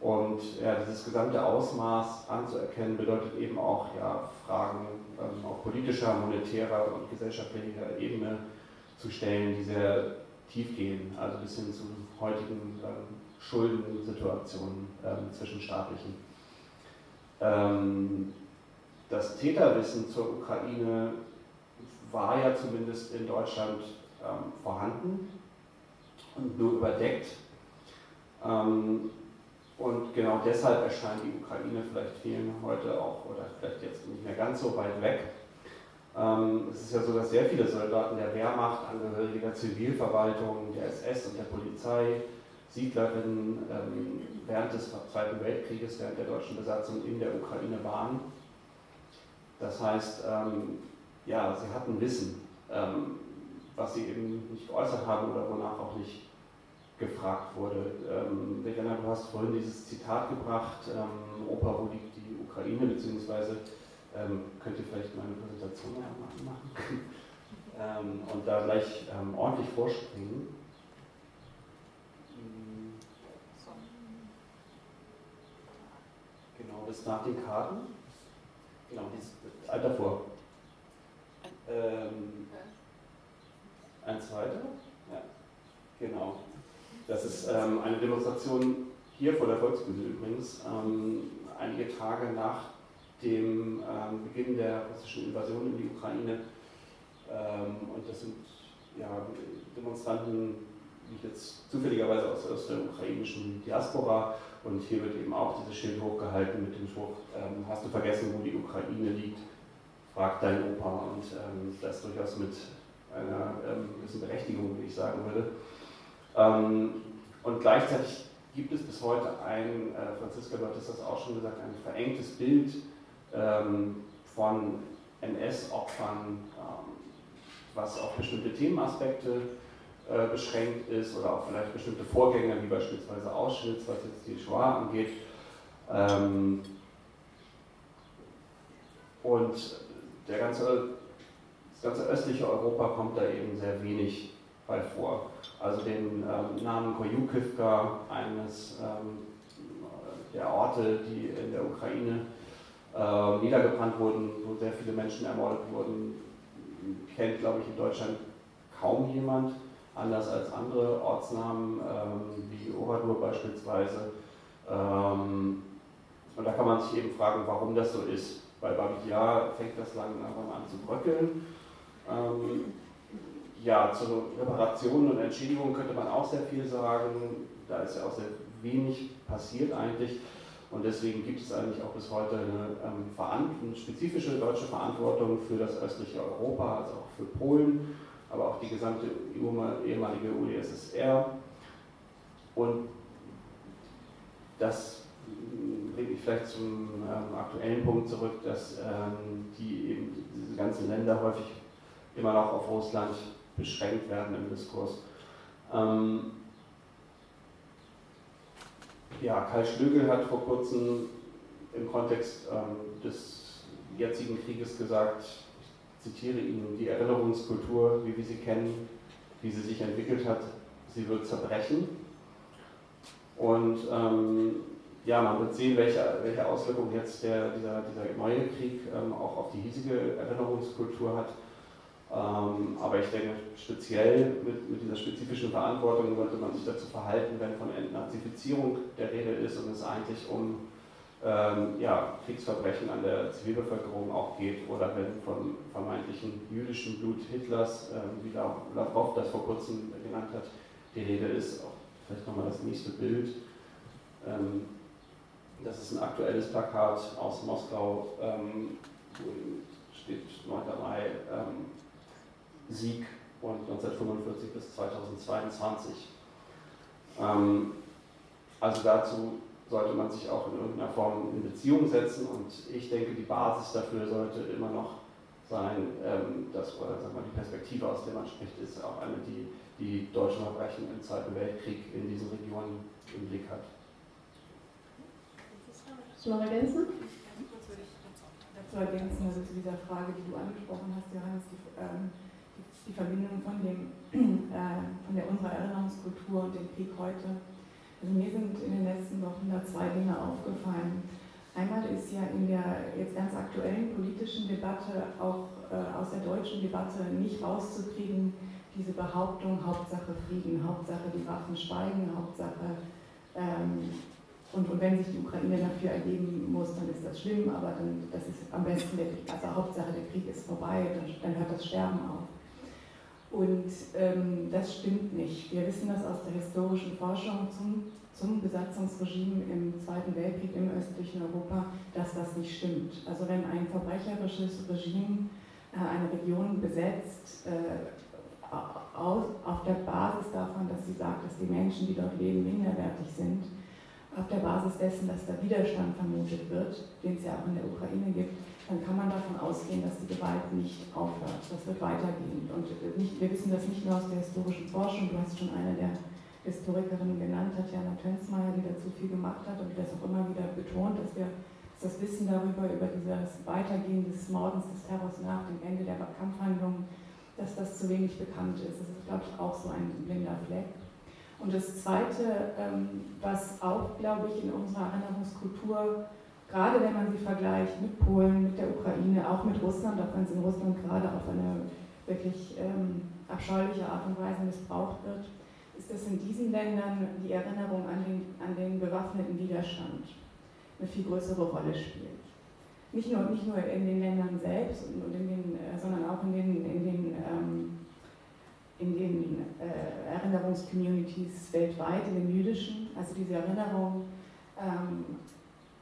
Und ja, dieses gesamte Ausmaß anzuerkennen, bedeutet eben auch ja, Fragen ähm, auf politischer, monetärer und gesellschaftlicher Ebene zu stellen, die sehr tief gehen, also bis hin zu heutigen ähm, Schuldensituationen ähm, zwischenstaatlichen. Ähm, das Täterwissen zur Ukraine war ja zumindest in Deutschland ähm, vorhanden und nur überdeckt. Ähm, und genau deshalb erscheint die Ukraine vielleicht vielen heute auch oder vielleicht jetzt nicht mehr ganz so weit weg. Ähm, es ist ja so, dass sehr viele Soldaten der Wehrmacht, Angehörige der Zivilverwaltung, der SS und der Polizei, Siedlerinnen ähm, während des Zweiten Weltkrieges, während der deutschen Besatzung in der Ukraine waren. Das heißt, ähm, ja, sie hatten Wissen. Ähm, was sie eben nicht geäußert haben oder wonach auch nicht gefragt wurde. Ähm, du hast vorhin dieses Zitat gebracht, ähm, Opa, wo liegt die Ukraine, beziehungsweise ähm, könnt ihr vielleicht meine Präsentation machen ähm, und da gleich ähm, ordentlich vorspringen. Genau, bis nach den Karten. Genau, dieses Alter vor. Ähm, ein zweiter? Ja, genau. Das ist ähm, eine Demonstration hier vor der Volksbühne übrigens, ähm, einige Tage nach dem ähm, Beginn der russischen Invasion in die Ukraine. Ähm, und das sind ja, Demonstranten, die jetzt zufälligerweise aus, aus der ukrainischen Diaspora. Und hier wird eben auch dieses Schild hochgehalten mit dem Spruch, ähm, hast du vergessen, wo die Ukraine liegt? Frag dein Opa. Und ähm, das durchaus mit einer ähm, gewissen Berechtigung, wie ich sagen würde. Ähm, und gleichzeitig gibt es bis heute ein, äh, Franziska, du hattest das auch schon gesagt, ein verengtes Bild ähm, von NS-Opfern, was auf bestimmte Themenaspekte äh, beschränkt ist oder auch vielleicht bestimmte Vorgänge, wie beispielsweise Auschwitz, was jetzt die Shoah angeht. Ähm, und der ganze, das ganze östliche Europa kommt da eben sehr wenig bei vor. Also den ähm, Namen Koyukivka, eines ähm, der Orte, die in der Ukraine äh, niedergebrannt wurden, wo sehr viele Menschen ermordet wurden, kennt, glaube ich, in Deutschland kaum jemand, anders als andere Ortsnamen ähm, wie Oradur beispielsweise. Ähm, und da kann man sich eben fragen, warum das so ist. Bei Babidjar fängt das langsam an zu bröckeln. Ähm, ja, zur Reparation und Entschädigung könnte man auch sehr viel sagen. Da ist ja auch sehr wenig passiert eigentlich. Und deswegen gibt es eigentlich auch bis heute eine, ähm, eine spezifische deutsche Verantwortung für das östliche Europa, also auch für Polen, aber auch die gesamte ehemalige UdSSR. Und das bringt mich vielleicht zum ähm, aktuellen Punkt zurück, dass ähm, die eben diese ganzen Länder häufig immer noch auf Russland beschränkt werden im Diskurs. Ähm, ja, Karl Schlögel hat vor kurzem im Kontext ähm, des jetzigen Krieges gesagt, ich zitiere ihn, die Erinnerungskultur, wie wir sie kennen, wie sie sich entwickelt hat, sie wird zerbrechen. Und ähm, ja, man wird sehen, welche, welche Auswirkungen jetzt der, dieser, dieser neue Krieg ähm, auch auf die hiesige Erinnerungskultur hat. Ähm, aber ich denke, speziell mit, mit, dieser spezifischen Verantwortung sollte man sich dazu verhalten, wenn von Entnazifizierung der Rede ist und es eigentlich um ähm, ja, Kriegsverbrechen an der Zivilbevölkerung auch geht oder wenn vom vermeintlichen jüdischen Blut Hitlers, ähm, wie Lavrov das vor kurzem genannt hat, die Rede ist. Auch vielleicht nochmal das nächste Bild. Ähm, das ist ein aktuelles Plakat aus Moskau, ähm, steht 9. Mai ähm, Sieg und 1945 bis 2022. Ähm, also dazu sollte man sich auch in irgendeiner Form in Beziehung setzen und ich denke, die Basis dafür sollte immer noch sein, ähm, dass, oder sagen wir, die Perspektive, aus der man spricht, ist auch eine, die die deutschen Verbrechen im Zweiten Weltkrieg in diesen Regionen im Blick hat. Willst du noch ergänzen? Dazu ergänzen, also zu dieser Frage, die du angesprochen hast, Johannes, die, ähm, die Verbindung von, dem, äh, von der unserer Erinnerungskultur und dem Krieg heute. Also mir sind in den letzten Wochen da zwei Dinge aufgefallen. Einmal ist ja in der jetzt ganz aktuellen politischen Debatte, auch äh, aus der deutschen Debatte, nicht rauszukriegen, diese Behauptung, Hauptsache Frieden, Hauptsache die Waffen schweigen, Hauptsache, ähm, und, und wenn sich die Ukraine dafür ergeben muss, dann ist das schlimm, aber dann, das ist am besten, der, also Hauptsache der Krieg ist vorbei, dann, dann hört das Sterben auf. Und ähm, das stimmt nicht. Wir wissen das aus der historischen Forschung zum, zum Besatzungsregime im Zweiten Weltkrieg im östlichen Europa, dass das nicht stimmt. Also wenn ein verbrecherisches Regime äh, eine Region besetzt, äh, aus, auf der Basis davon, dass sie sagt, dass die Menschen, die dort leben, minderwertig sind, auf der Basis dessen, dass da Widerstand vermutet wird, den es ja auch in der Ukraine gibt, dann kann man davon ausgehen, dass die Gewalt nicht aufhört. Das wird weitergehen. Und nicht, wir wissen das nicht nur aus der historischen Forschung, du hast schon eine der Historikerinnen genannt, Tatjana Tönsmeier, die dazu viel gemacht hat und die das auch immer wieder betont, dass wir dass das Wissen darüber, über dieses Weitergehen des Mordens, des Terrors nach dem Ende der Kampfhandlungen, dass das zu wenig bekannt ist. Das ist, glaube ich, auch so ein blinder Fleck. Und das Zweite, ähm, was auch, glaube ich, in unserer Erinnerungskultur, gerade wenn man sie vergleicht mit Polen, mit der Ukraine, auch mit Russland, auch wenn es in Russland gerade auf eine wirklich ähm, abscheuliche Art und Weise missbraucht wird, ist dass in diesen Ländern die Erinnerung an den, an den bewaffneten Widerstand eine viel größere Rolle spielt. Nicht nur, nicht nur in den Ländern selbst, und in den, äh, sondern auch in den, in den ähm, in den äh, Erinnerungscommunities weltweit, in den jüdischen, also diese Erinnerung, ähm,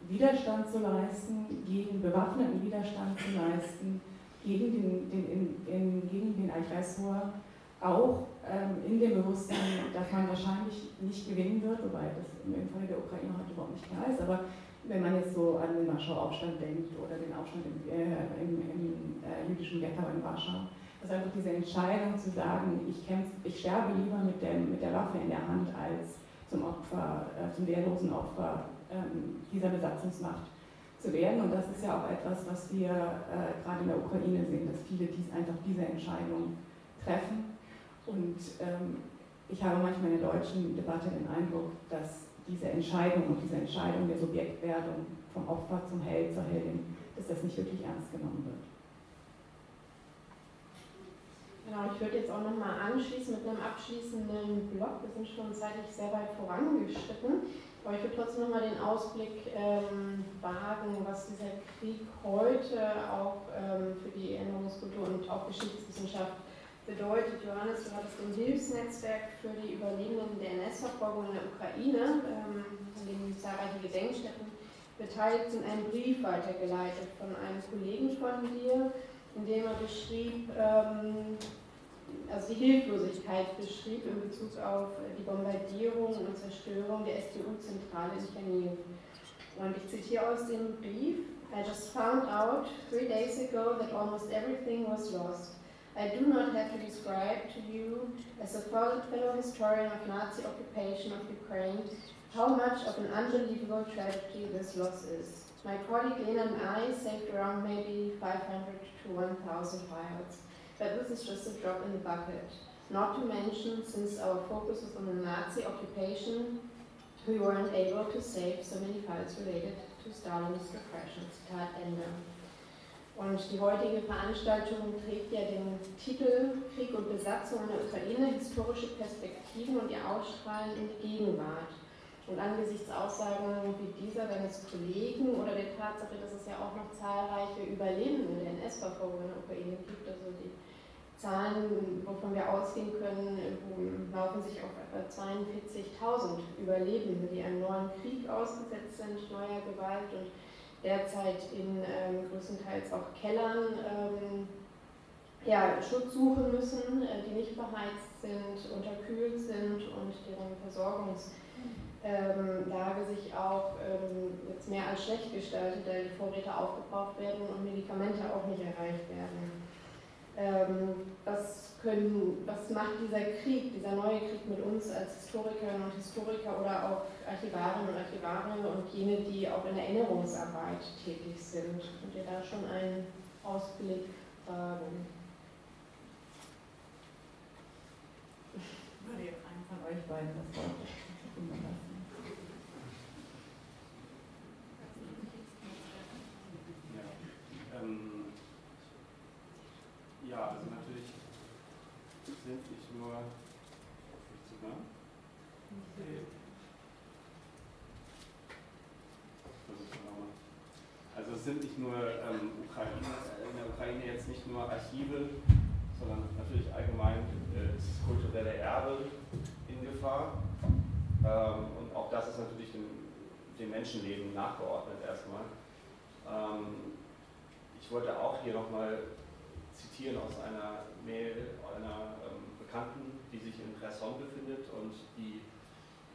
Widerstand zu leisten, gegen bewaffneten Widerstand zu leisten, gegen den, den, in, in, gegen den Aggressor, auch ähm, in dem Bewusstsein, dass man wahrscheinlich nicht gewinnen wird, wobei das im Fall der Ukraine heute überhaupt nicht klar ist, aber wenn man jetzt so an den Warschau-Aufstand denkt oder den Aufstand im, äh, im, im äh, jüdischen Ghetto in Warschau, also einfach diese Entscheidung zu sagen, ich, kämpf, ich sterbe lieber mit, dem, mit der Waffe in der Hand als zum Opfer, äh, zum wehrlosen Opfer ähm, dieser Besatzungsmacht zu werden. Und das ist ja auch etwas, was wir äh, gerade in der Ukraine sehen, dass viele dies einfach diese Entscheidung treffen. Und ähm, ich habe manchmal in der deutschen Debatte den Eindruck, dass diese Entscheidung und diese Entscheidung der Subjektwerdung vom Opfer zum Held, zur Heldin, dass das nicht wirklich ernst genommen wird. Genau, ich würde jetzt auch nochmal anschließen mit einem abschließenden Blog. Wir sind schon zeitlich sehr weit vorangeschritten. Aber ich würde trotzdem nochmal den Ausblick ähm, wagen, was dieser Krieg heute auch ähm, für die Erinnerungskultur und auch Geschichtswissenschaft bedeutet. Johannes, du hattest ein Hilfsnetzwerk für die Überlebenden der NS-Verfolgung in der Ukraine, ähm, an dem zahlreiche Gedenkstätten beteiligt sind, einen Brief weitergeleitet von einem Kollegen von dir, in dem er beschrieb, ähm, also die Hilflosigkeit beschrieb in Bezug auf die Bombardierung und Zerstörung der STU-Zentrale in Chernihiv. Und ich zitiere aus dem Brief, I just found out three days ago that almost everything was lost. I do not have to describe to you, as a fellow historian of Nazi occupation of Ukraine, how much of an unbelievable tragedy this loss is. My colleague Lena and I saved around maybe 500 to 1,000 files. But this is just a drop in the bucket. Not to mention, since our focus was on the Nazi occupation, we weren't able to save so many files related to Stalin's repression. Zitat Ende. Und die heutige Veranstaltung trägt ja den Titel Krieg und Besatzung in der Ukraine, historische Perspektiven und ihr Ausstrahlen in die Gegenwart. Und angesichts Aussagen wie dieser deines Kollegen oder der Tatsache, dass es ja auch noch zahlreiche Überlebende der NS-Verfolgung in der Ukraine gibt, also die Zahlen, wovon wir ausgehen können, laufen sich auf etwa 42.000 Überlebende, die einem neuen Krieg ausgesetzt sind, neuer Gewalt und derzeit in ähm, größtenteils auch Kellern ähm, ja, Schutz suchen müssen, äh, die nicht beheizt sind, unterkühlt sind und deren Versorgungslage ähm, sich auch ähm, jetzt mehr als schlecht gestaltet, da die Vorräte aufgebraucht werden und Medikamente auch nicht erreicht werden. Ähm, was, können, was macht dieser Krieg, dieser neue Krieg mit uns als Historikerinnen und Historiker oder auch Archivarinnen und Archivare und jene, die auch in der Erinnerungsarbeit tätig sind? Könnt ihr da schon einen Ausblick wagen? Ich würde jetzt einen von euch beiden das Wort überlassen. Ja, also natürlich nur. Also es sind nicht nur ähm, Ukraine, in der Ukraine jetzt nicht nur Archive, sondern natürlich allgemein äh, das kulturelle Erbe in Gefahr. Ähm, und auch das ist natürlich dem, dem Menschenleben nachgeordnet erstmal. Ähm, ich wollte auch hier nochmal zitieren aus einer Mail einer ähm, Bekannten, die sich in Kherson befindet und die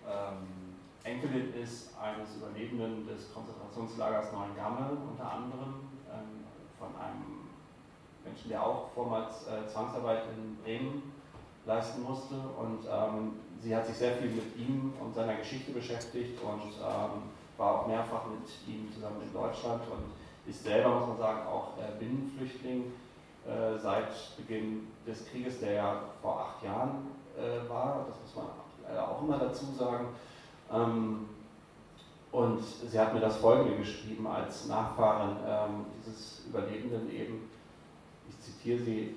ähm, Enkelin ist eines Überlebenden des Konzentrationslagers Neuengamme unter anderem, ähm, von einem Menschen, der auch vormals äh, Zwangsarbeit in Bremen leisten musste. Und ähm, sie hat sich sehr viel mit ihm und seiner Geschichte beschäftigt und ähm, war auch mehrfach mit ihm zusammen in Deutschland und ist selber, muss man sagen, auch äh, Binnenflüchtling äh, seit Beginn des Krieges, der ja vor acht Jahren äh, war. Das muss man leider auch immer dazu sagen. Ähm, und sie hat mir das Folgende geschrieben als Nachfahrin ähm, dieses Überlebenden eben. Ich zitiere sie.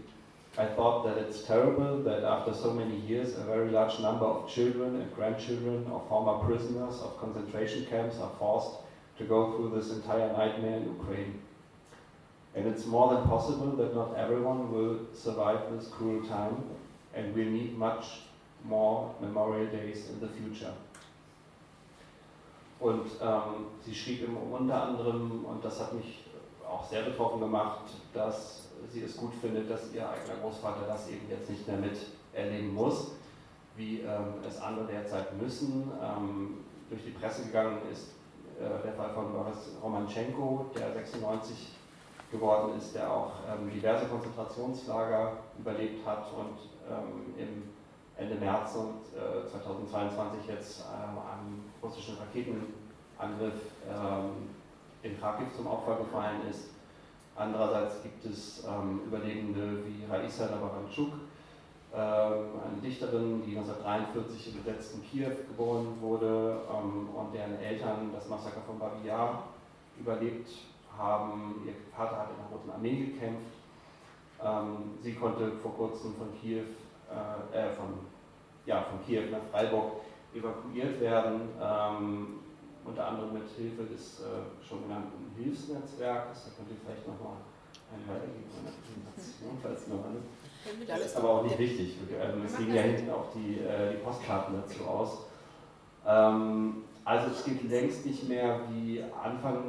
I thought that it's terrible that after so many years a very large number of children and grandchildren of former prisoners of concentration camps are forced to go through this entire nightmare in Ukraine. And it's more than possible that not everyone will survive this cruel time and we'll need much more memorial days in the future. Und ähm, sie schrieb ihm unter anderem, und das hat mich auch sehr betroffen gemacht, dass sie es gut findet, dass ihr eigener Großvater das eben jetzt nicht mehr miterleben muss, wie ähm, es andere derzeit müssen. Ähm, durch die Presse gegangen ist äh, der Fall von Boris Romanchenko, der 96 geworden ist, der auch ähm, diverse Konzentrationslager überlebt hat und ähm, im Ende März und äh, 2022 jetzt ähm, einem russischen Raketenangriff ähm, in Kharkiv zum Opfer gefallen ist. Andererseits gibt es ähm, Überlebende wie Raisa Labaranchuk, ähm, eine Dichterin, die 1943 im besetzten Kiew geboren wurde ähm, und deren Eltern das Massaker von Babi Yar überlebt haben. Ihr Vater hat in der Roten Armee gekämpft. Ähm, sie konnte vor kurzem von Kiew, äh, äh, von, ja, von Kiew nach Freiburg evakuiert werden, ähm, unter anderem mit Hilfe des äh, schon genannten Hilfsnetzwerkes. Da könnt ihr vielleicht nochmal einen weitergeben, eine Präsentation, falls noch eine das ist aber auch nicht wichtig. Ähm, es liegen ja hinten auch die, äh, die Postkarten dazu aus. Ähm, also es geht längst nicht mehr, wie Anfang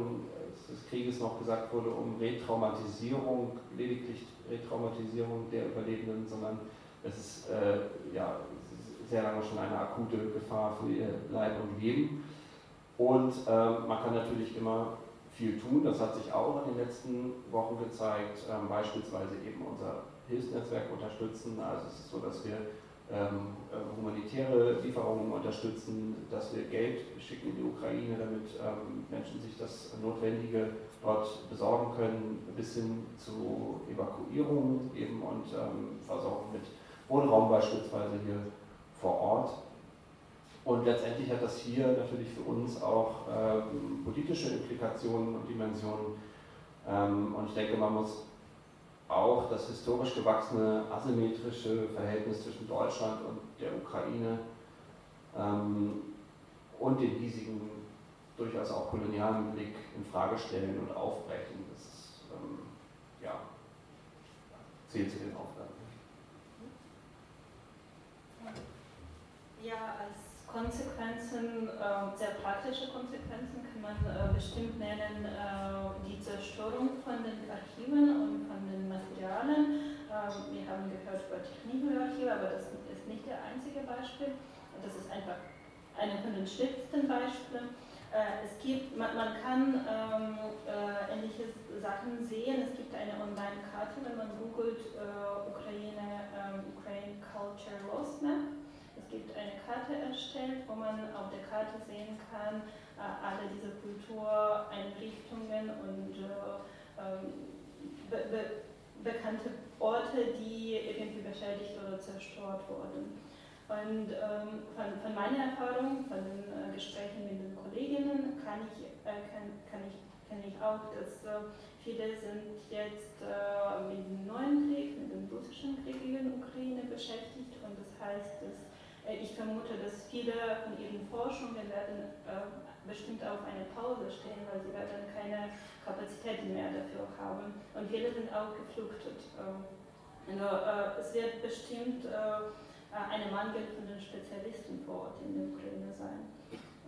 Krieges noch gesagt wurde, um Retraumatisierung, lediglich Retraumatisierung der Überlebenden, sondern es ist äh, ja, sehr lange schon eine akute Gefahr für ihr Leib und Leben. Und äh, man kann natürlich immer viel tun, das hat sich auch in den letzten Wochen gezeigt, ähm, beispielsweise eben unser Hilfsnetzwerk unterstützen. Also es ist so, dass wir ähm, äh, humanitäre Lieferungen unterstützen, dass wir Geld schicken in die Ukraine, damit ähm, Menschen sich das Notwendige dort besorgen können, bis hin zu Evakuierung eben und ähm, Versorgung mit Wohnraum beispielsweise hier vor Ort. Und letztendlich hat das hier natürlich für uns auch politische Implikationen und Dimensionen. Und ich denke, man muss auch das historisch gewachsene asymmetrische Verhältnis zwischen Deutschland und der Ukraine ähm, und den hiesigen, durchaus auch kolonialen Blick in Frage stellen und aufbrechen. Das ist, ähm, ja, zählt zu den Aufgaben. Ja, als Konsequenzen, äh, sehr praktische Konsequenzen kann man äh, bestimmt nennen, äh, die Zerstörung von den Archiven und von den Materialien. Ähm, wir haben gehört über Technikarchive, aber das ist nicht der einzige Beispiel. Das ist einfach eine von den schlimmsten Beispielen. Es gibt, man, man kann ähm, äh, ähnliche Sachen sehen. Es gibt eine Online-Karte, wenn man googelt äh, Ukraine, ähm, Ukraine Culture Lost Map gibt eine Karte erstellt, wo man auf der Karte sehen kann, äh, alle diese Kultureinrichtungen und äh, ähm, be be bekannte Orte, die irgendwie beschädigt oder zerstört wurden. Und ähm, von, von, meiner Erfahrung, von den äh, Gesprächen mit den Kolleginnen, kann ich, äh, kann, kann ich, kann ich auch, dass äh, viele sind jetzt äh, mit dem neuen Krieg, mit dem russischen Krieg in der Ukraine beschäftigt und das heißt, dass ich vermute, dass viele von ihren Forschungen werden äh, bestimmt auf eine Pause stehen, weil sie werden keine Kapazitäten mehr dafür haben. Und viele sind auch geflüchtet. Ähm, also, äh, es wird bestimmt äh, eine Mangel von den Spezialisten vor Ort in der Ukraine sein.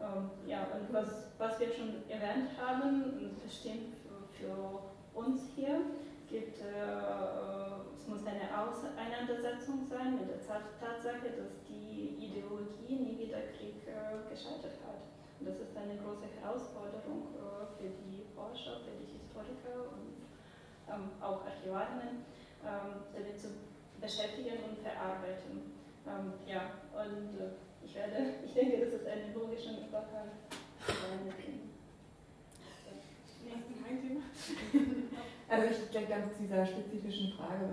Ähm, ja, und was, was wir schon erwähnt haben, bestimmt für, für uns hier, gibt, äh, es muss eine Auseinandersetzung sein mit der Tatsache, dass die Ideologie nie wieder Krieg äh, gescheitert hat. Und das ist eine große Herausforderung äh, für die Forscher, für die Historiker und ähm, auch Archivarinnen, ähm, damit zu beschäftigen und verarbeiten. Ähm, ja, und äh, ich, werde, ich denke, das ist eine logische Übergang. Also ich denke ganz zu dieser spezifischen Frage,